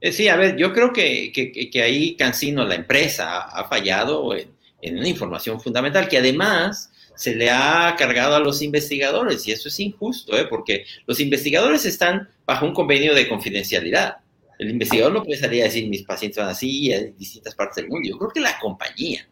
Eh, sí, a ver, yo creo que, que, ahí Cancino, la empresa, ha, ha fallado en, en, una información fundamental, que además se le ha cargado a los investigadores, y eso es injusto, ¿eh? porque los investigadores están bajo un convenio de confidencialidad. El investigador no puede salir a decir mis pacientes van así en distintas partes del mundo. Yo creo que la compañía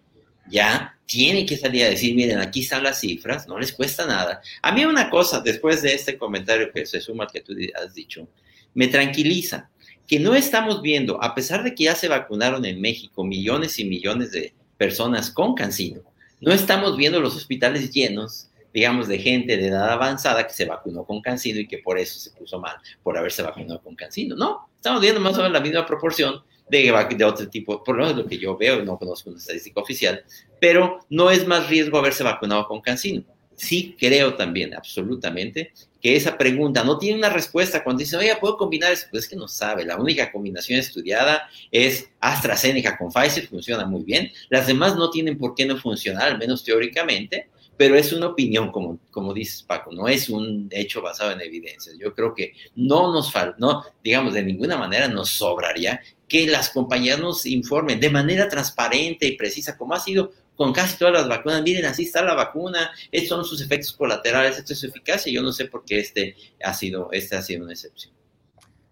ya tiene que salir a decir, miren, aquí están las cifras, no les cuesta nada. A mí una cosa, después de este comentario que se suma al que tú has dicho, me tranquiliza, que no estamos viendo, a pesar de que ya se vacunaron en México millones y millones de personas con cancino, no estamos viendo los hospitales llenos, digamos, de gente de edad avanzada que se vacunó con cancino y que por eso se puso mal, por haberse vacunado con cancino. No, estamos viendo más o menos la misma proporción de, de otro tipo, por lo menos lo que yo veo, no conozco una estadística oficial, pero no es más riesgo haberse vacunado con cancino. Sí creo también, absolutamente, que esa pregunta no tiene una respuesta cuando dicen, oye, ¿puedo combinar eso? Pues es que no sabe. La única combinación estudiada es AstraZeneca con Pfizer, funciona muy bien. Las demás no tienen por qué no funcionar, al menos teóricamente, pero es una opinión, como, como dices Paco, no es un hecho basado en evidencias. Yo creo que no nos falta, no, digamos, de ninguna manera nos sobraría que las compañías nos informen de manera transparente y precisa, como ha sido con casi todas las vacunas, miren, así está la vacuna, estos son sus efectos colaterales, esto es su eficacia, yo no sé por qué este ha sido, este ha sido una excepción.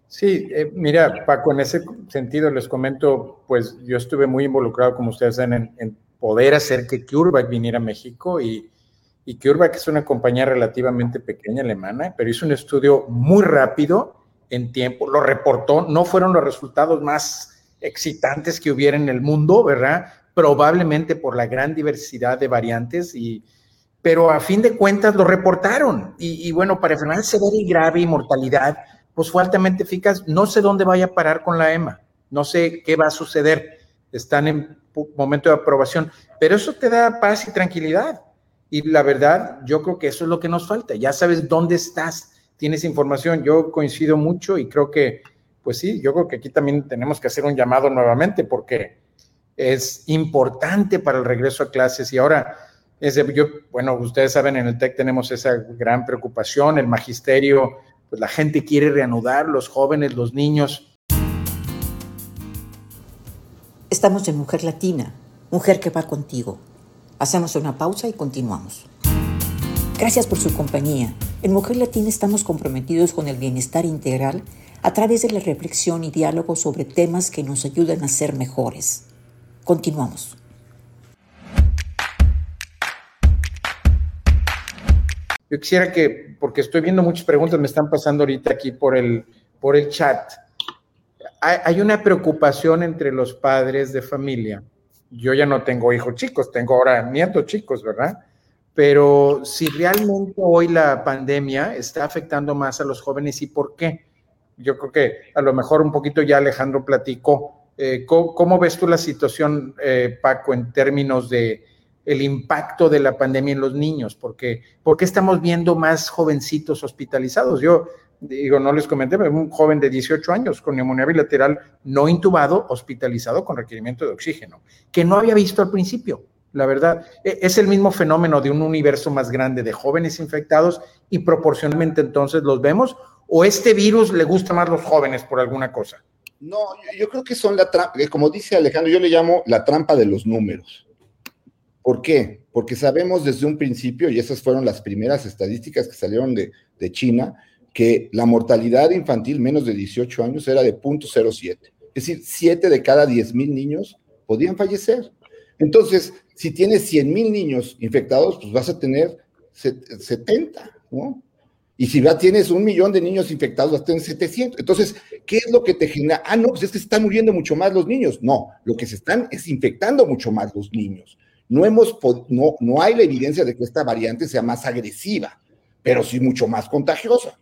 Sí, eh, mira, Paco, en ese sentido les comento, pues yo estuve muy involucrado, como ustedes saben, en, poder hacer que CureVac viniera a México y, y CureVac es una compañía relativamente pequeña alemana, pero hizo un estudio muy rápido en tiempo, lo reportó, no fueron los resultados más excitantes que hubiera en el mundo, ¿verdad? Probablemente por la gran diversidad de variantes y pero a fin de cuentas lo reportaron. Y, bueno, para enfermedad severa y grave y mortalidad, pues fue altamente eficaz. No sé dónde vaya a parar con la EMA, no sé qué va a suceder. Están en momento de aprobación, pero eso te da paz y tranquilidad. Y la verdad, yo creo que eso es lo que nos falta. Ya sabes dónde estás, tienes información. Yo coincido mucho y creo que, pues sí, yo creo que aquí también tenemos que hacer un llamado nuevamente porque es importante para el regreso a clases. Y ahora, yo, bueno, ustedes saben, en el TEC tenemos esa gran preocupación, el magisterio, pues la gente quiere reanudar, los jóvenes, los niños. Estamos en Mujer Latina, mujer que va contigo. Hacemos una pausa y continuamos. Gracias por su compañía. En Mujer Latina estamos comprometidos con el bienestar integral a través de la reflexión y diálogo sobre temas que nos ayudan a ser mejores. Continuamos. Yo quisiera que, porque estoy viendo muchas preguntas, me están pasando ahorita aquí por el, por el chat. Hay, una preocupación entre los padres de familia. Yo ya no tengo hijos chicos, tengo ahora nietos chicos, ¿verdad? Pero si realmente hoy la pandemia está afectando más a los jóvenes y por qué, yo creo que a lo mejor un poquito ya Alejandro platicó. Eh, ¿cómo, ves tú la situación, eh, Paco, en términos de el impacto de la pandemia en los niños, porque ¿por qué estamos viendo más jovencitos hospitalizados? Yo digo, no les comenté, un joven de 18 años con neumonía bilateral no intubado, hospitalizado con requerimiento de oxígeno, que no había visto al principio. La verdad, e, es el mismo fenómeno de un universo más grande de jóvenes infectados y proporcionalmente entonces los vemos, o este virus le gusta más a los jóvenes por alguna cosa. No, yo creo que son la trampa, como dice Alejandro, yo le llamo la trampa de los números. ¿Por qué? Porque sabemos desde un principio, y esas fueron las primeras estadísticas que salieron de, China, que la mortalidad infantil menos de 18 años era de 0.07. Es decir, 7 de cada 10 mil niños podían fallecer. Entonces, si tienes 100 mil niños infectados, pues vas a tener 70, ¿no? Y si ya tienes un millón de niños infectados, vas a tener 700. Entonces, ¿qué es lo que te genera? Ah, no, pues es que se están muriendo mucho más los niños. No, lo que se están es infectando mucho más los niños. No, hemos, no, no hay la evidencia de que esta variante sea más agresiva, pero sí mucho más contagiosa.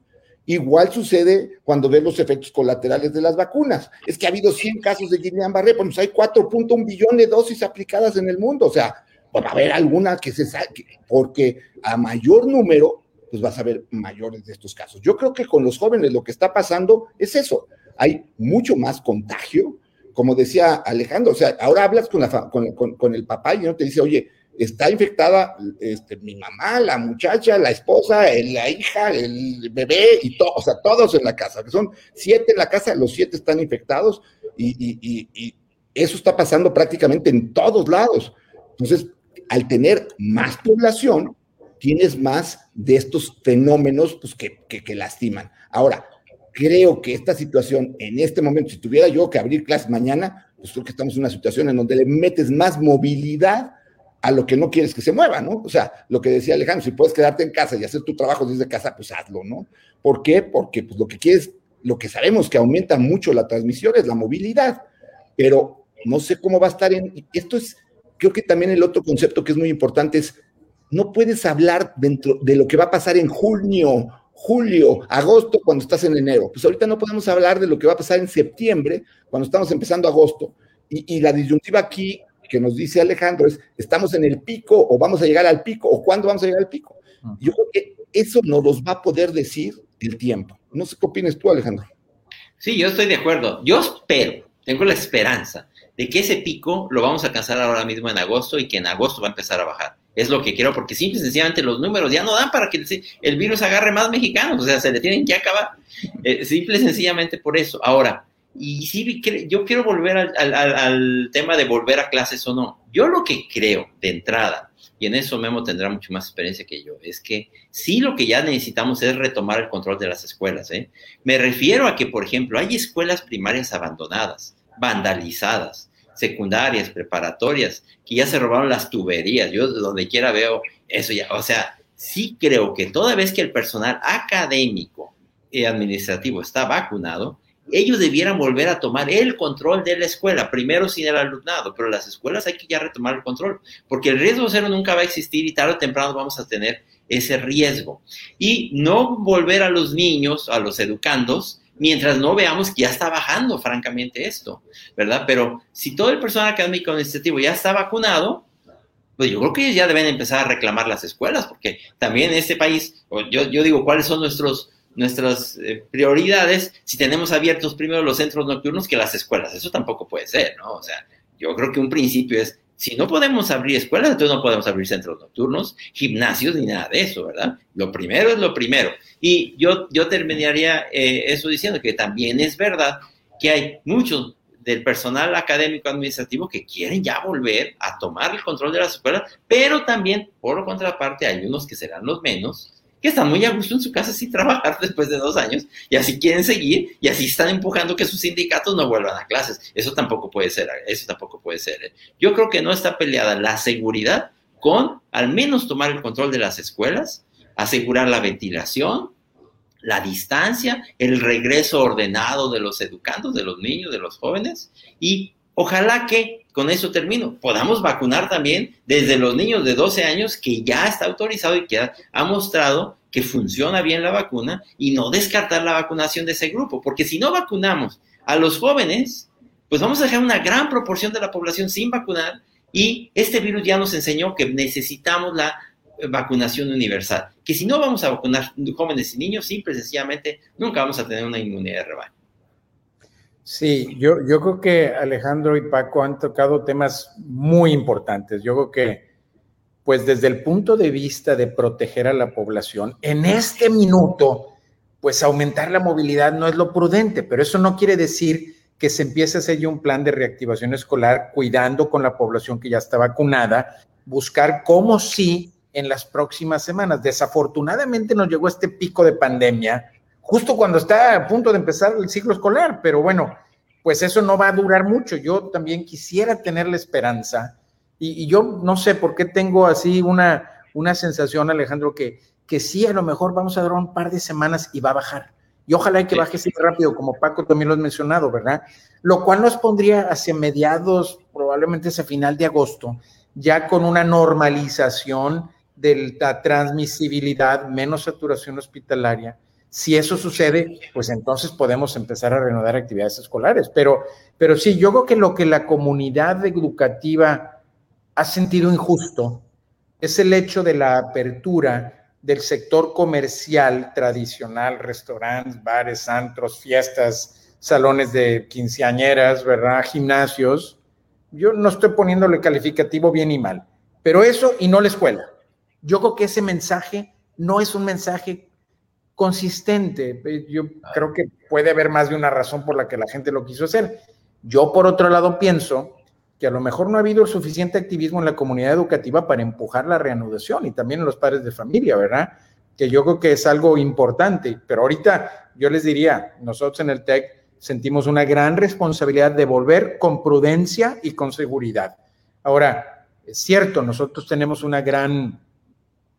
Igual sucede cuando ves los efectos colaterales de las vacunas. Es que ha habido 100 casos de Guillain-Barré, pues hay 4.1 billones de dosis aplicadas en el mundo. O sea, pues va a haber alguna que se saque, porque a mayor número, pues vas a ver mayores de estos casos. Yo creo que con los jóvenes lo que está pasando es eso. Hay mucho más contagio, como decía Alejandro, o sea, ahora hablas con, la, con, el papá y no te dice, oye, está infectada este, mi mamá, la muchacha, la esposa, la hija, el bebé y todo, o sea, todos en la casa, que son siete en la casa, los siete están infectados y, y eso está pasando prácticamente en todos lados. Entonces, al tener más población, tienes más de estos fenómenos pues, que, que, que lastiman. Ahora, creo que esta situación, en este momento, si tuviera yo que abrir clases mañana, pues creo que estamos en una situación en donde le metes más movilidad a lo que no quieres que se mueva, ¿no? O sea, lo que decía Alejandro, si puedes quedarte en casa y hacer tu trabajo desde casa, pues hazlo, ¿no? ¿Por qué? Porque pues, lo que quieres, lo que sabemos que aumenta mucho la transmisión es la movilidad, pero no sé cómo va a estar en... Esto es, creo que también el otro concepto que es muy importante es, no puedes hablar dentro de lo que va a pasar en junio julio, agosto, cuando estás en enero. Pues ahorita no podemos hablar de lo que va a pasar en septiembre, cuando estamos empezando agosto. Y, la disyuntiva aquí que nos dice Alejandro es, ¿estamos en el pico o vamos a llegar al pico o cuándo vamos a llegar al pico? Yo creo que eso nos los va a poder decir el tiempo. No sé qué opinas tú, Alejandro. Sí, yo estoy de acuerdo. Yo espero, tengo la esperanza de que ese pico lo vamos a alcanzar ahora mismo en agosto y que en agosto va a empezar a bajar. Es lo que quiero, porque simple y sencillamente los números ya no dan para que el virus agarre más mexicanos, o sea, se le tienen que acabar. Eh, simple y sencillamente por eso. Ahora, y sí, yo quiero volver al, al, tema de volver a clases o no. Yo lo que creo de entrada, y en eso Memo tendrá mucho más experiencia que yo, es que sí lo que ya necesitamos es retomar el control de las escuelas. ¿eh? Me refiero a que, por ejemplo, hay escuelas primarias abandonadas, vandalizadas, secundarias, preparatorias, que ya se robaron las tuberías. Yo donde quiera veo eso ya. O sea, sí creo que toda vez que el personal académico y administrativo está vacunado, ellos debieran volver a tomar el control de la escuela, primero sin el alumnado, pero las escuelas hay que ya retomar el control, porque el riesgo cero nunca va a existir y tarde o temprano vamos a tener ese riesgo. Y no volver a los niños, a los educandos, mientras no veamos que ya está bajando, francamente, esto, ¿verdad? Pero si todo el personal académico administrativo ya está vacunado, pues yo creo que ellos ya deben empezar a reclamar las escuelas, porque también este país, yo, yo digo, ¿cuáles son nuestros nuestras eh, prioridades si tenemos abiertos primero los centros nocturnos que las escuelas. Eso tampoco puede ser, ¿no? O sea, yo creo que un principio es, si no podemos abrir escuelas, entonces no podemos abrir centros nocturnos, gimnasios ni nada de eso, ¿verdad? Lo primero es lo primero. Y yo, yo terminaría eh, eso diciendo que también es verdad que hay muchos del personal académico administrativo que quieren ya volver a tomar el control de las escuelas, pero también, por contraparte, hay unos que serán los menos, que están muy a gusto en su casa sin trabajar después de dos años y así quieren seguir y así están empujando que sus sindicatos no vuelvan a clases. Eso tampoco puede ser, eso tampoco puede ser. ¿eh? Yo creo que no está peleada la seguridad con al menos tomar el control de las escuelas, asegurar la ventilación, la distancia, el regreso ordenado de los educandos, de los niños, de los jóvenes y ojalá que con eso termino. Podamos vacunar también desde los niños de 12 años que ya está autorizado y que ha, mostrado que funciona bien la vacuna y no descartar la vacunación de ese grupo, porque si no vacunamos a los jóvenes, pues vamos a dejar una gran proporción de la población sin vacunar y este virus ya nos enseñó que necesitamos la vacunación universal, que si no vamos a vacunar jóvenes y niños, simple y sencillamente nunca vamos a tener una inmunidad de rebaño. Sí, yo, yo creo que Alejandro y Paco han tocado temas muy importantes. Yo creo que, pues desde el punto de vista de proteger a la población, en este minuto, pues aumentar la movilidad no es lo prudente, pero eso no quiere decir que se empiece a hacer ya un plan de reactivación escolar cuidando con la población que ya está vacunada, buscar cómo sí en las próximas semanas. Desafortunadamente nos llegó este pico de pandemia justo cuando está a punto de empezar el ciclo escolar, pero bueno, pues eso no va a durar mucho. Yo también quisiera tener la esperanza y, yo no sé por qué tengo así una, una sensación, Alejandro, que, que sí, a lo mejor vamos a durar un par de semanas y va a bajar. Y ojalá que baje así rápido, como Paco también lo has mencionado, ¿verdad? Lo cual nos pondría hacia mediados, probablemente hacia final de agosto, ya con una normalización de la transmisibilidad, menos saturación hospitalaria, si eso sucede, pues entonces podemos empezar a reanudar actividades escolares. Pero, pero sí, yo creo que lo que la comunidad educativa ha sentido injusto es el hecho de la apertura del sector comercial tradicional, restaurantes, bares, antros, fiestas, salones de quinceañeras, ¿verdad? Gimnasios. Yo no estoy poniéndole calificativo bien y mal, pero eso y no la escuela. Yo creo que ese mensaje no es un mensaje consistente. Eh, yo creo que puede haber más de una razón por la que la gente lo quiso hacer. Yo, por otro lado, pienso que a lo mejor no ha habido suficiente activismo en la comunidad educativa para empujar la reanudación y también en los padres de familia, ¿verdad? Que yo creo que es algo importante. Pero ahorita yo les diría, nosotros en el TEC sentimos una gran responsabilidad de volver con prudencia y con seguridad. Ahora, es cierto, nosotros tenemos una gran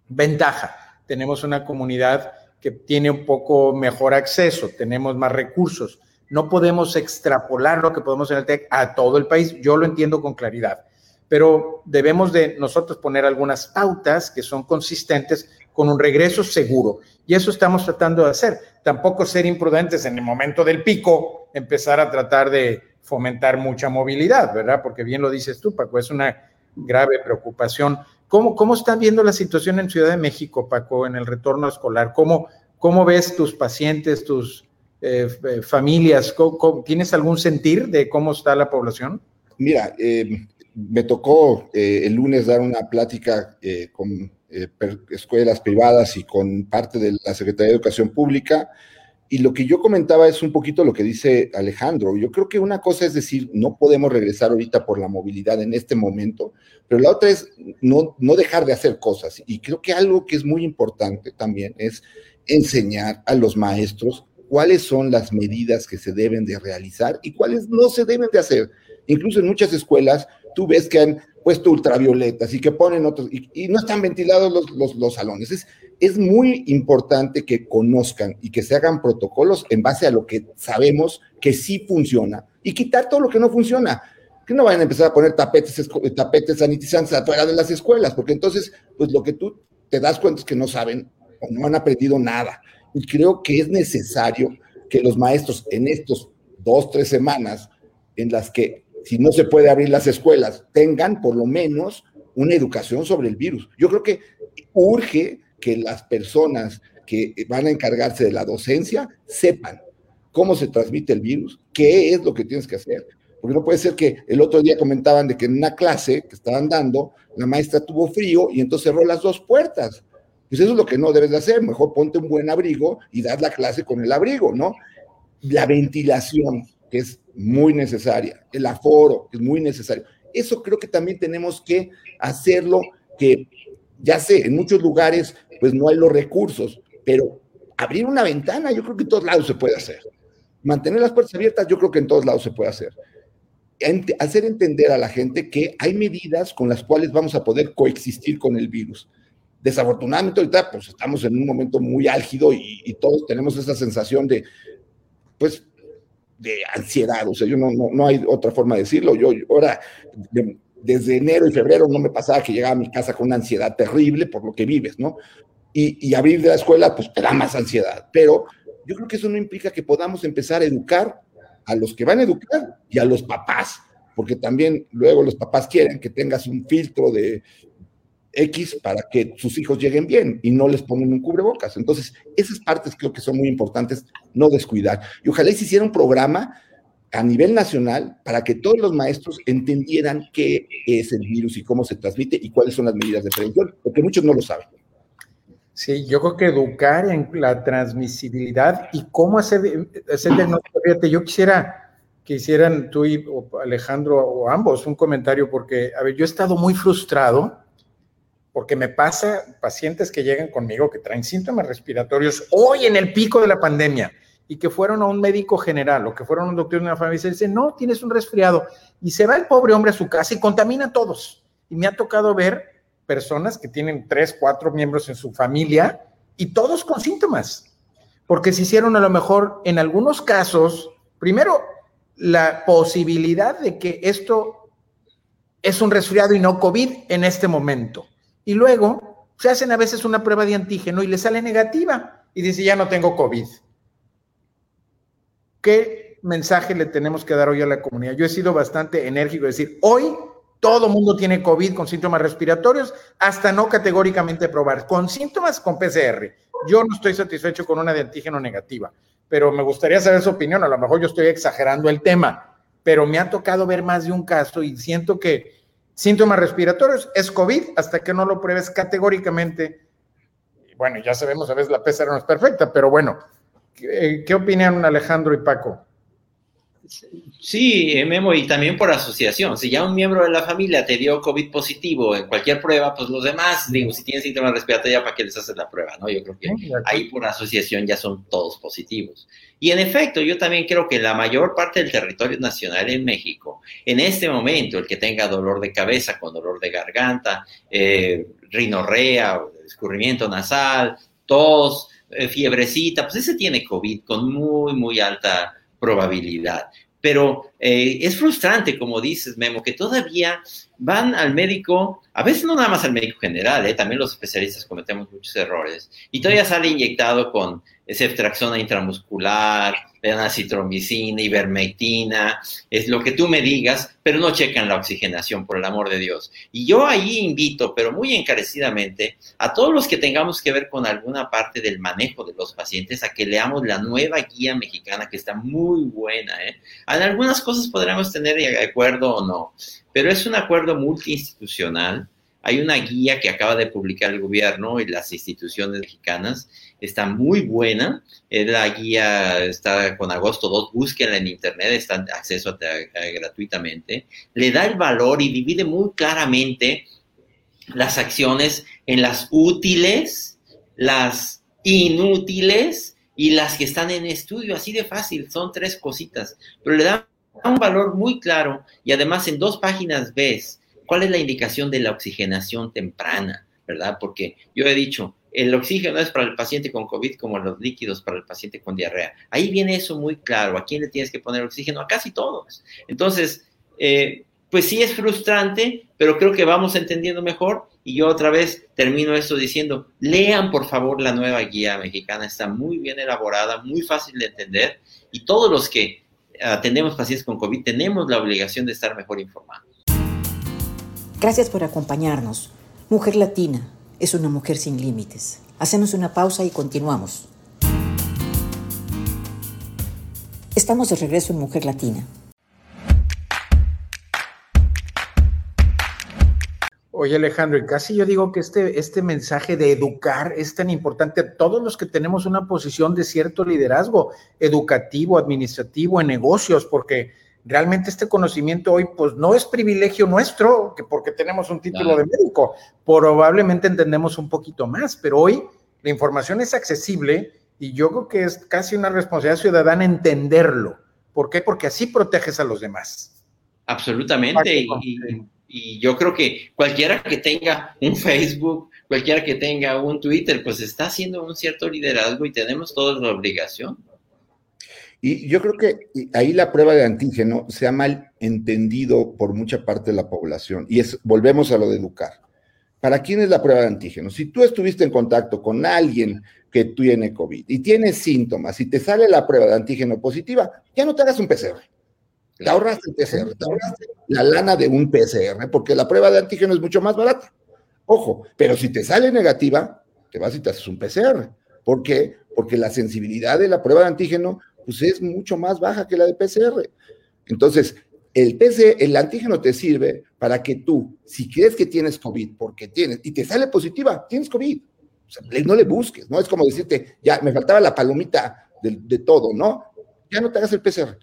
ventaja. Tenemos una comunidad que tiene un poco mejor acceso, tenemos más recursos. No podemos extrapolar lo que podemos en el TEC a todo el país, yo lo entiendo con claridad, pero debemos de nosotros poner algunas pautas que son consistentes con un regreso seguro. Y eso estamos tratando de hacer. Tampoco ser imprudentes en el momento del pico, empezar a tratar de fomentar mucha movilidad, ¿verdad? Porque bien lo dices tú, Paco, es una grave preocupación. ¿Cómo, ¿Cómo están viendo la situación en Ciudad de México, Paco, en el retorno escolar? ¿Cómo, cómo ves tus pacientes, tus eh, eh, familias? tienes algún sentir de cómo está la población? Mira, eh, me tocó el lunes dar una plática con escuelas privadas y con parte de la Secretaría de Educación Pública y lo que yo comentaba es un poquito lo que dice Alejandro. Yo creo que una cosa es decir, no podemos regresar ahorita por la movilidad en este momento, pero la otra es no, no dejar de hacer cosas. Y creo que algo que es muy importante también es enseñar a los maestros cuáles son las medidas que se deben de realizar y cuáles no se deben de hacer. Incluso en muchas escuelas tú ves que han puesto ultravioletas y que ponen otros, y, no están ventilados los, los, salones. Es, es muy importante que conozcan y que se hagan protocolos en base a lo que sabemos que sí funciona y quitar todo lo que no funciona. Que no vayan a empezar a poner tapetes, tapetes sanitizantes afuera de las escuelas, porque entonces, pues lo que tú te das cuenta es que no saben o no han aprendido nada. Y creo que es necesario que los maestros en estos dos, tres semanas en las que si no se puede abrir las escuelas, tengan por lo menos una educación sobre el virus. Yo creo que urge que las personas que van a encargarse de la docencia sepan cómo se transmite el virus, qué es lo que tienes que hacer. Porque no puede ser que el otro día comentaban de que en una clase que estaban dando, la maestra tuvo frío y entonces cerró las dos puertas. Pues eso es lo que no debes de hacer. Mejor ponte un buen abrigo y das la clase con el abrigo, ¿no? La ventilación, que es muy necesaria, el aforo es muy necesario. Eso creo que también tenemos que hacerlo, que ya sé, en muchos lugares pues no hay los recursos, pero abrir una ventana yo creo que en todos lados se puede hacer. Mantener las puertas abiertas yo creo que en todos lados se puede hacer. Hacer entender a la gente que hay medidas con las cuales vamos a poder coexistir con el virus. Desafortunadamente ahorita pues estamos en un momento muy álgido y, y todos tenemos esa sensación de, pues de ansiedad, o sea, yo no, no, hay otra forma de decirlo. Yo, ahora, desde enero y febrero no me pasaba que llegaba a mi casa con una ansiedad terrible por lo que vives, ¿no? Y, y abrir de la escuela, pues te da más ansiedad. Pero yo creo que eso no implica que podamos empezar a educar a los que van a educar y a los papás, porque también luego los papás quieren que tengas un filtro de X para que sus hijos lleguen bien y no les pongan un cubrebocas. Entonces, esas partes creo que son muy importantes, no descuidar. Y ojalá se hiciera un programa a nivel nacional para que todos los maestros entendieran qué es el virus y cómo se transmite y cuáles son las medidas de prevención, porque muchos no lo saben. Sí, yo creo que educar en la transmisibilidad y cómo hacer, hacer diagnóstico. Fíjate, yo quisiera que hicieran tú y Alejandro o ambos un comentario, porque, a ver, yo he estado muy frustrado porque me pasa pacientes que llegan conmigo que traen síntomas respiratorios hoy en el pico de la pandemia y que fueron a un médico general o que fueron a un doctor de una familia y dicen, no, tienes un resfriado. Y se va el pobre hombre a su casa y contamina a todos. Y me ha tocado ver personas que tienen tres, cuatro miembros en su familia y todos con síntomas. Porque se hicieron a lo mejor en algunos casos, primero, la posibilidad de que esto es un resfriado y no COVID en este momento y luego se hacen a veces una prueba de antígeno y le sale negativa y dice, ya no tengo COVID. ¿Qué mensaje le tenemos que dar hoy a la comunidad? Yo he sido bastante enérgico, es decir, hoy todo mundo tiene COVID con síntomas respiratorios, hasta no categóricamente probar. Con síntomas, con PCR. Yo no estoy satisfecho con una de antígeno negativa, pero me gustaría saber su opinión. A lo mejor yo estoy exagerando el tema, pero me ha tocado ver más de un caso y siento que Síntomas respiratorios es COVID hasta que no lo pruebes categóricamente. Bueno, ya sabemos, a veces la PCR no es perfecta, pero bueno, ¿qué, qué opinan Alejandro y Paco? Sí, eh, Memo, y también por asociación. Si ya un miembro de la familia te dio COVID positivo en cualquier prueba, pues los demás, digo, si tienen síntomas respiratorios, ¿para qué les haces la prueba? ¿no? Yo creo que ahí por asociación ya son todos positivos. Y en efecto, yo también creo que la mayor parte del territorio nacional en México, en este momento, el que tenga dolor de cabeza con dolor de garganta, eh, rinorrea, escurrimiento nasal, tos, eh, fiebrecita, pues ese tiene COVID con muy, muy alta probabilidad. Pero eh, es frustrante, como dices, Memo, que todavía van al médico, a veces no nada más al médico general, eh, también los especialistas cometemos muchos errores, y todavía sale inyectado con ceftraxona intramuscular, acitromicina, ivermectina, es lo que tú me digas, pero no checan la oxigenación, por el amor de Dios. Y yo ahí invito, pero muy encarecidamente, a todos los que tengamos que ver con alguna parte del manejo de los pacientes, a que leamos la nueva guía mexicana, que está muy buena. ¿eh? En algunas cosas podremos tener de acuerdo o no, pero es un acuerdo multiinstitucional. Hay una guía que acaba de publicar el gobierno y las instituciones mexicanas. Está muy buena. La guía está con agosto 2. Búsquenla en internet. Está acceso gratuitamente. Le da el valor y divide muy claramente las acciones en las útiles, las inútiles y las que están en estudio. Así de fácil. Son tres cositas. Pero le da un valor muy claro y además en dos páginas ves ¿cuál es la indicación de la oxigenación temprana? ¿Verdad? Porque yo he dicho, el oxígeno es para el paciente con COVID como los líquidos para el paciente con diarrea. Ahí viene eso muy claro. ¿A quién le tienes que poner oxígeno? A casi todos. Entonces, eh, pues sí es frustrante, pero creo que vamos entendiendo mejor. Y yo otra vez termino esto diciendo, lean por favor la nueva guía mexicana, está muy bien elaborada, muy fácil de entender. Y todos los que atendemos pacientes con COVID tenemos la obligación de estar mejor informados. Gracias por acompañarnos. Mujer Latina es una mujer sin límites. Hacemos una pausa y continuamos. Estamos de regreso en Mujer Latina. Oye Alejandro, y casi yo digo que este, este mensaje de educar es tan importante a todos los que tenemos una posición de cierto liderazgo educativo, administrativo, en negocios, porque realmente este conocimiento hoy pues no es privilegio nuestro, que porque tenemos un título de médico, probablemente entendemos un poquito más, pero hoy la información es accesible y yo creo que es casi una responsabilidad ciudadana entenderlo. ¿Por qué? Porque así proteges a los demás. Absolutamente. Y, yo creo que cualquiera que tenga un Facebook, cualquiera que tenga un Twitter, pues está haciendo un cierto liderazgo y tenemos toda la obligación. Y yo creo que ahí la prueba de antígeno se ha mal entendido por mucha parte de la población. Y es, volvemos a lo de educar. ¿Para quién es la prueba de antígeno? Si tú estuviste en contacto con alguien que tiene COVID y tiene síntomas y te sale la prueba de antígeno positiva, ya no te hagas un PCR. Te ahorraste el PCR, te ahorraste la lana de un PCR, porque la prueba de antígeno es mucho más barata. Ojo, pero si te sale negativa, te vas y te haces un PCR. ¿Por qué? Porque la sensibilidad de la prueba de antígeno pues es mucho más baja que la de PCR. Entonces, el PCR, el antígeno te sirve para que tú, si crees que tienes COVID, porque tienes, y te sale positiva, tienes COVID. No le busques, ¿no? Es como decirte, ya, me faltaba la palomita de, todo, ¿no? Ya no te hagas el PCR.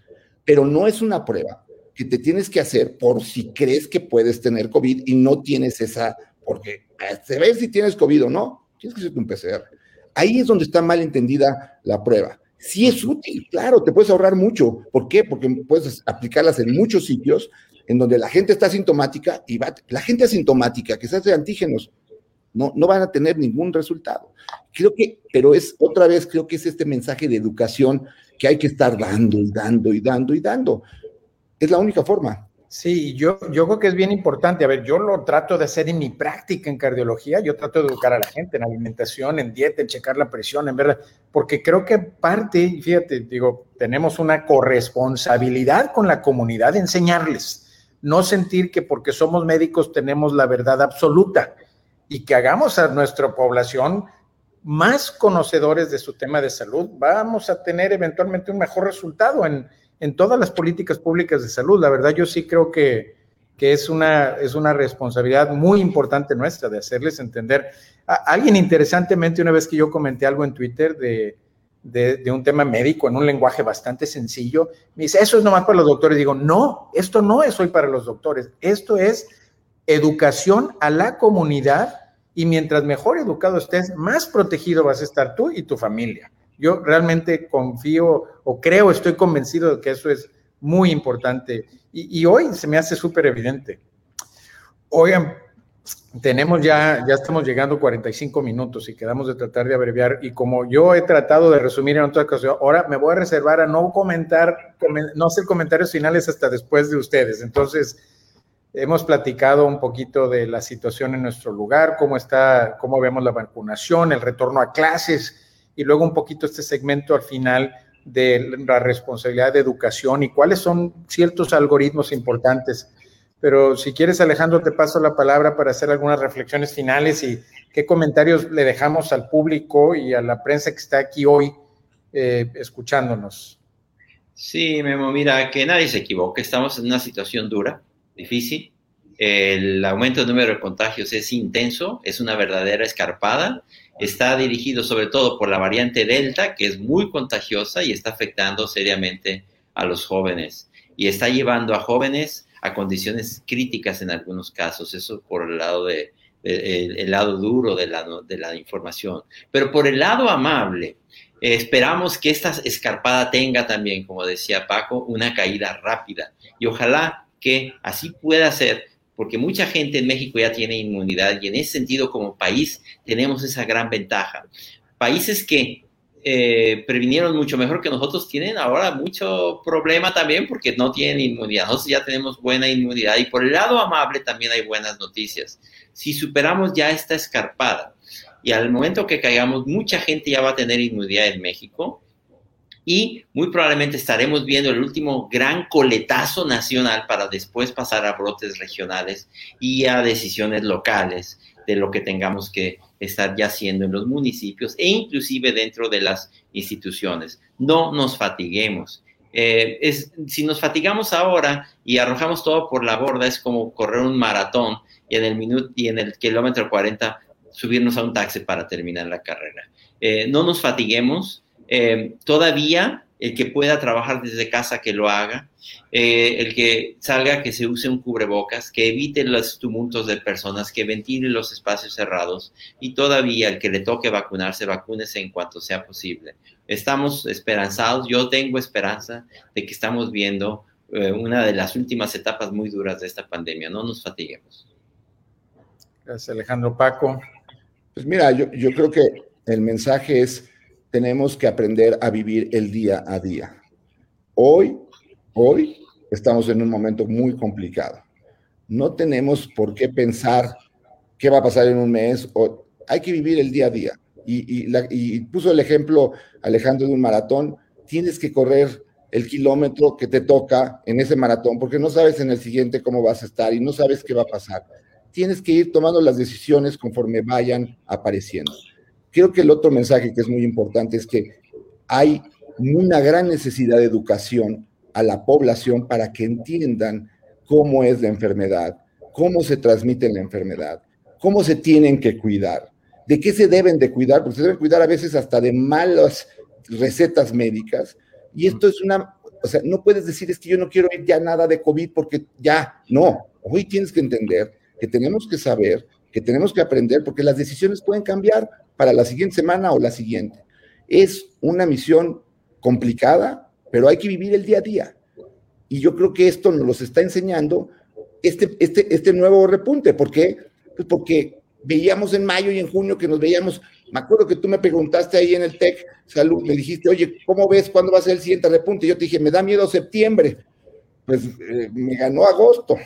Pero no es una prueba que te tienes que hacer por si crees que puedes tener COVID y no tienes esa, porque se ve si tienes COVID o no, tienes que hacerte un PCR. Ahí es donde está mal entendida la prueba. Sí es útil, claro, te puedes ahorrar mucho. ¿Por qué? Porque puedes aplicarlas en muchos sitios en donde la gente está asintomática y va, la gente asintomática que se hace antígenos no, no van a tener ningún resultado. Creo que, pero es otra vez, creo que es este mensaje de educación que hay que estar dando y dando y dando y dando. Es la única forma. Sí, yo, yo creo que es bien importante. A ver, yo lo trato de hacer en mi práctica en cardiología. Yo trato de educar a la gente en alimentación, en dieta, en checar la presión, en verdad, porque creo que parte, fíjate, digo, tenemos una corresponsabilidad con la comunidad de enseñarles. No sentir que porque somos médicos tenemos la verdad absoluta y que hagamos a nuestra población más conocedores de su tema de salud, vamos a tener eventualmente un mejor resultado en en todas las políticas públicas de salud. La verdad, yo sí creo que, es, una, es una responsabilidad muy importante nuestra de hacerles entender. alguien interesantemente, una vez que yo comenté algo en Twitter de, de, un tema médico en un lenguaje bastante sencillo, me dice, eso es nomás para los doctores. Digo, no, esto no es hoy para los doctores, esto es educación a la comunidad y mientras mejor educado estés, más protegido vas a estar tú y tu familia. Yo realmente confío o creo, estoy convencido de que eso es muy importante y, hoy se me hace súper evidente. Oigan, tenemos ya, ya estamos llegando a 45 minutos y quedamos de tratar de abreviar y como yo he tratado de resumir en otra ocasión, ahora me voy a reservar a no comentar, no hacer comentarios finales hasta después de ustedes. Entonces, hemos platicado un poquito de la situación en nuestro lugar, cómo está, cómo vemos la vacunación, el retorno a clases, y luego un poquito este segmento al final de la responsabilidad de educación y cuáles son ciertos algoritmos importantes. Pero si quieres, Alejandro, te paso la palabra para hacer algunas reflexiones finales y qué comentarios le dejamos al público y a la prensa que está aquí hoy eh, escuchándonos. Sí, Memo, mira, que nadie se equivoque, estamos en una situación dura, difícil. El aumento del número de contagios es intenso, es una verdadera escarpada está dirigido sobre todo por la variante Delta, que es muy contagiosa y está afectando seriamente a los jóvenes y está llevando a jóvenes a condiciones críticas en algunos casos, eso por el lado de, el, lado duro de la, de la información. Pero por el lado amable, esperamos que esta escarpada tenga también, como decía Paco, una caída rápida y ojalá que así pueda ser porque mucha gente en México ya tiene inmunidad y en ese sentido como país tenemos esa gran ventaja. Países que eh, previnieron mucho mejor que nosotros tienen ahora mucho problema también porque no tienen inmunidad. Nosotros ya tenemos buena inmunidad y por el lado amable también hay buenas noticias. Si superamos ya esta escarpada y al momento que caigamos, mucha gente ya va a tener inmunidad en México y muy probablemente estaremos viendo el último gran coletazo nacional para después pasar a brotes regionales y a decisiones locales de lo que tengamos que estar ya haciendo en los municipios e inclusive dentro de las instituciones. No nos fatiguemos. Eh, es, si nos fatigamos ahora y arrojamos todo por la borda, es como correr un maratón y en el minuto y en el kilómetro 40 subirnos a un taxi para terminar la carrera. Eh, no nos fatiguemos. Eh, todavía el que pueda trabajar desde casa que lo haga, eh, el que salga que se use un cubrebocas, que evite los tumultos de personas, que ventile los espacios cerrados y todavía el que le toque vacunarse, vacúnese en cuanto sea posible. Estamos esperanzados, yo tengo esperanza de que estamos viendo una de las últimas etapas muy duras de esta pandemia. No nos fatiguemos. Gracias, Alejandro Paco. Pues mira, yo, yo creo que el mensaje es, tenemos que aprender a vivir el día a día. Hoy, hoy estamos en un momento muy complicado. No tenemos por qué pensar qué va a pasar en un mes. O, hay que vivir el día a día. Y, y, y, puso el ejemplo Alejandro de un maratón. Tienes que correr el kilómetro que te toca en ese maratón porque no sabes en el siguiente cómo vas a estar y no sabes qué va a pasar tienes que ir tomando las decisiones conforme vayan apareciendo. Creo que el otro mensaje que es muy importante es que hay una gran necesidad de educación a la población para que entiendan cómo es la enfermedad, cómo se transmite la enfermedad, cómo se tienen que cuidar, de qué se deben de cuidar, porque se deben cuidar a veces hasta de malas recetas médicas. Y esto es una, o sea, no puedes decir es que yo no quiero ir ya nada de COVID porque ya, no, hoy tienes que entender que tenemos que saber, que tenemos que aprender, porque las decisiones pueden cambiar para la siguiente semana o la siguiente. Es una misión complicada, pero hay que vivir el día a día. Y yo creo que esto nos los está enseñando este, este, este nuevo repunte. ¿Por qué? Pues porque veíamos en mayo y en junio que nos veíamos, me acuerdo que tú me preguntaste ahí en el TEC Salud, me dijiste, oye, ¿cómo ves cuándo va a ser el siguiente repunte? Yo te dije, me da miedo septiembre. Pues eh, me ganó agosto.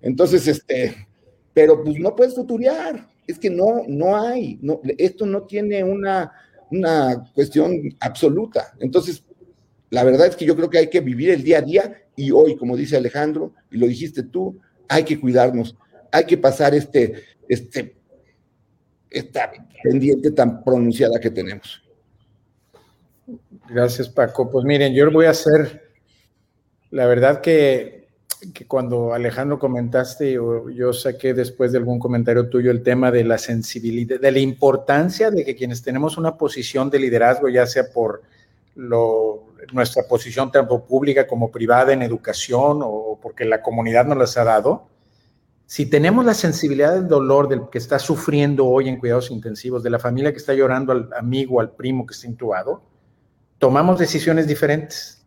Entonces, este, pero pues no puedes futurear, es que no, no hay, esto no tiene una, una cuestión absoluta. Entonces, la verdad es que yo creo que hay que vivir el día a día y hoy, como dice Alejandro, y lo dijiste tú, hay que cuidarnos, hay que pasar este, este, esta pendiente tan pronunciada que tenemos. Gracias, Paco. Pues miren, yo voy a hacer, la verdad que que cuando Alejandro comentaste, yo, yo saqué después de algún comentario tuyo el tema de la sensibilidad, de la importancia de que quienes tenemos una posición de liderazgo, ya sea por nuestra posición tanto pública como privada en educación o porque la comunidad nos las ha dado, si tenemos la sensibilidad del dolor del que está sufriendo hoy en cuidados intensivos, de la familia que está llorando al amigo, al primo que está intubado, tomamos decisiones diferentes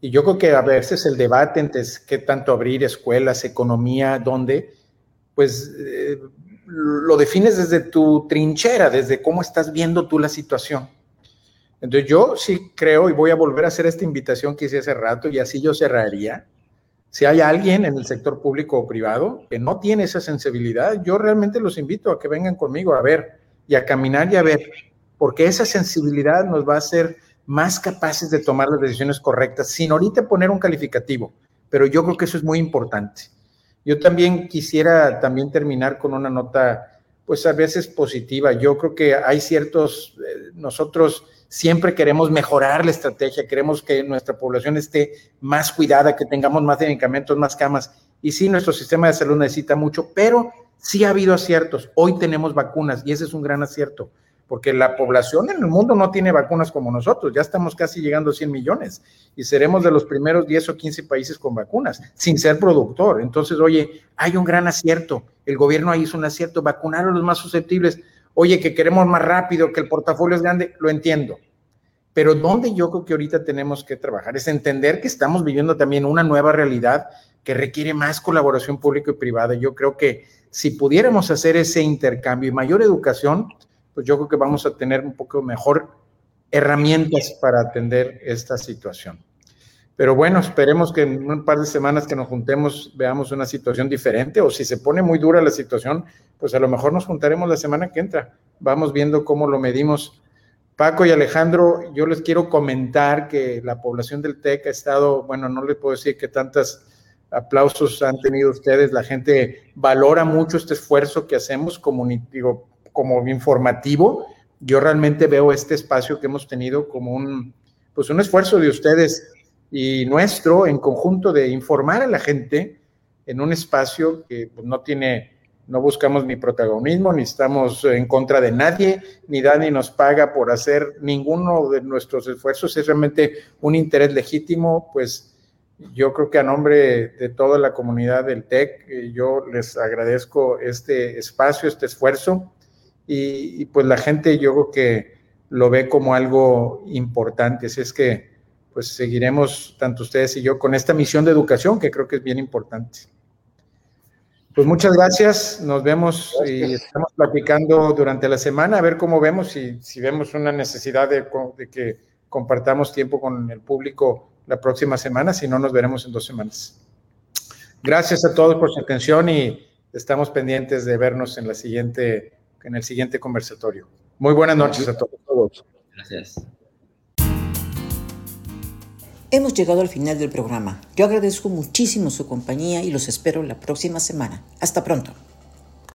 y yo creo que a veces el debate entre qué tanto abrir escuelas, economía, dónde, pues eh, lo defines desde tu trinchera, desde cómo estás viendo tú la situación. Entonces yo sí creo y voy a volver a hacer esta invitación que hice hace rato y así yo cerraría. Si hay alguien en el sector público o privado que no tiene esa sensibilidad, yo realmente los invito a que vengan conmigo a ver y a caminar y a ver, porque esa sensibilidad nos va a hacer más capaces de tomar las decisiones correctas, sin ahorita poner un calificativo, pero yo creo que eso es muy importante. Yo también quisiera también terminar con una nota, pues a veces positiva. Yo creo que hay ciertos, eh, nosotros siempre queremos mejorar la estrategia, queremos que nuestra población esté más cuidada, que tengamos más medicamentos, más camas. Y sí, nuestro sistema de salud necesita mucho, pero sí ha habido aciertos. Hoy tenemos vacunas y ese es un gran acierto porque la población en el mundo no tiene vacunas como nosotros, ya estamos casi llegando a 100 millones y seremos de los primeros 10 o 15 países con vacunas, sin ser productor. Entonces, oye, hay un gran acierto, el gobierno hizo un acierto, vacunar a los más susceptibles, oye, que queremos más rápido, que el portafolio es grande, lo entiendo. Pero donde yo creo que ahorita tenemos que trabajar es entender que estamos viviendo también una nueva realidad que requiere más colaboración pública y privada. Yo creo que si pudiéramos hacer ese intercambio y mayor educación, pues yo creo que vamos a tener un poco mejor herramientas para atender esta situación. Pero bueno, esperemos que en un par de semanas que nos juntemos veamos una situación diferente o si se pone muy dura la situación, pues a lo mejor nos juntaremos la semana que entra. Vamos viendo cómo lo medimos. Paco y Alejandro, yo les quiero comentar que la población del TEC ha estado, bueno, no les puedo decir que tantos aplausos han tenido ustedes, la gente valora mucho este esfuerzo que hacemos como, como informativo. Yo realmente veo este espacio que hemos tenido como un, pues un esfuerzo de ustedes y nuestro en conjunto de informar a la gente en un espacio que pues, no tiene, no buscamos ni protagonismo, ni estamos en contra de nadie, ni Dani nos paga por hacer ninguno de nuestros esfuerzos, es realmente un interés legítimo, pues yo creo que a nombre de toda la comunidad del TEC, eh, yo les agradezco este espacio, este esfuerzo, y, y pues la gente yo creo que lo ve como algo importante, así es que pues seguiremos, tanto ustedes y yo, con esta misión de educación que creo que es bien importante. Pues muchas gracias, nos vemos y estamos platicando durante la semana a ver cómo vemos, si, si vemos una necesidad de, de, que compartamos tiempo con el público la próxima semana, si no nos veremos en dos semanas. Gracias a todos por su atención y estamos pendientes de vernos en, la siguiente, en el siguiente conversatorio. Muy buenas noches a todos. Gracias. Hemos llegado al final del programa. Yo agradezco muchísimo su compañía y los espero la próxima semana. Hasta pronto.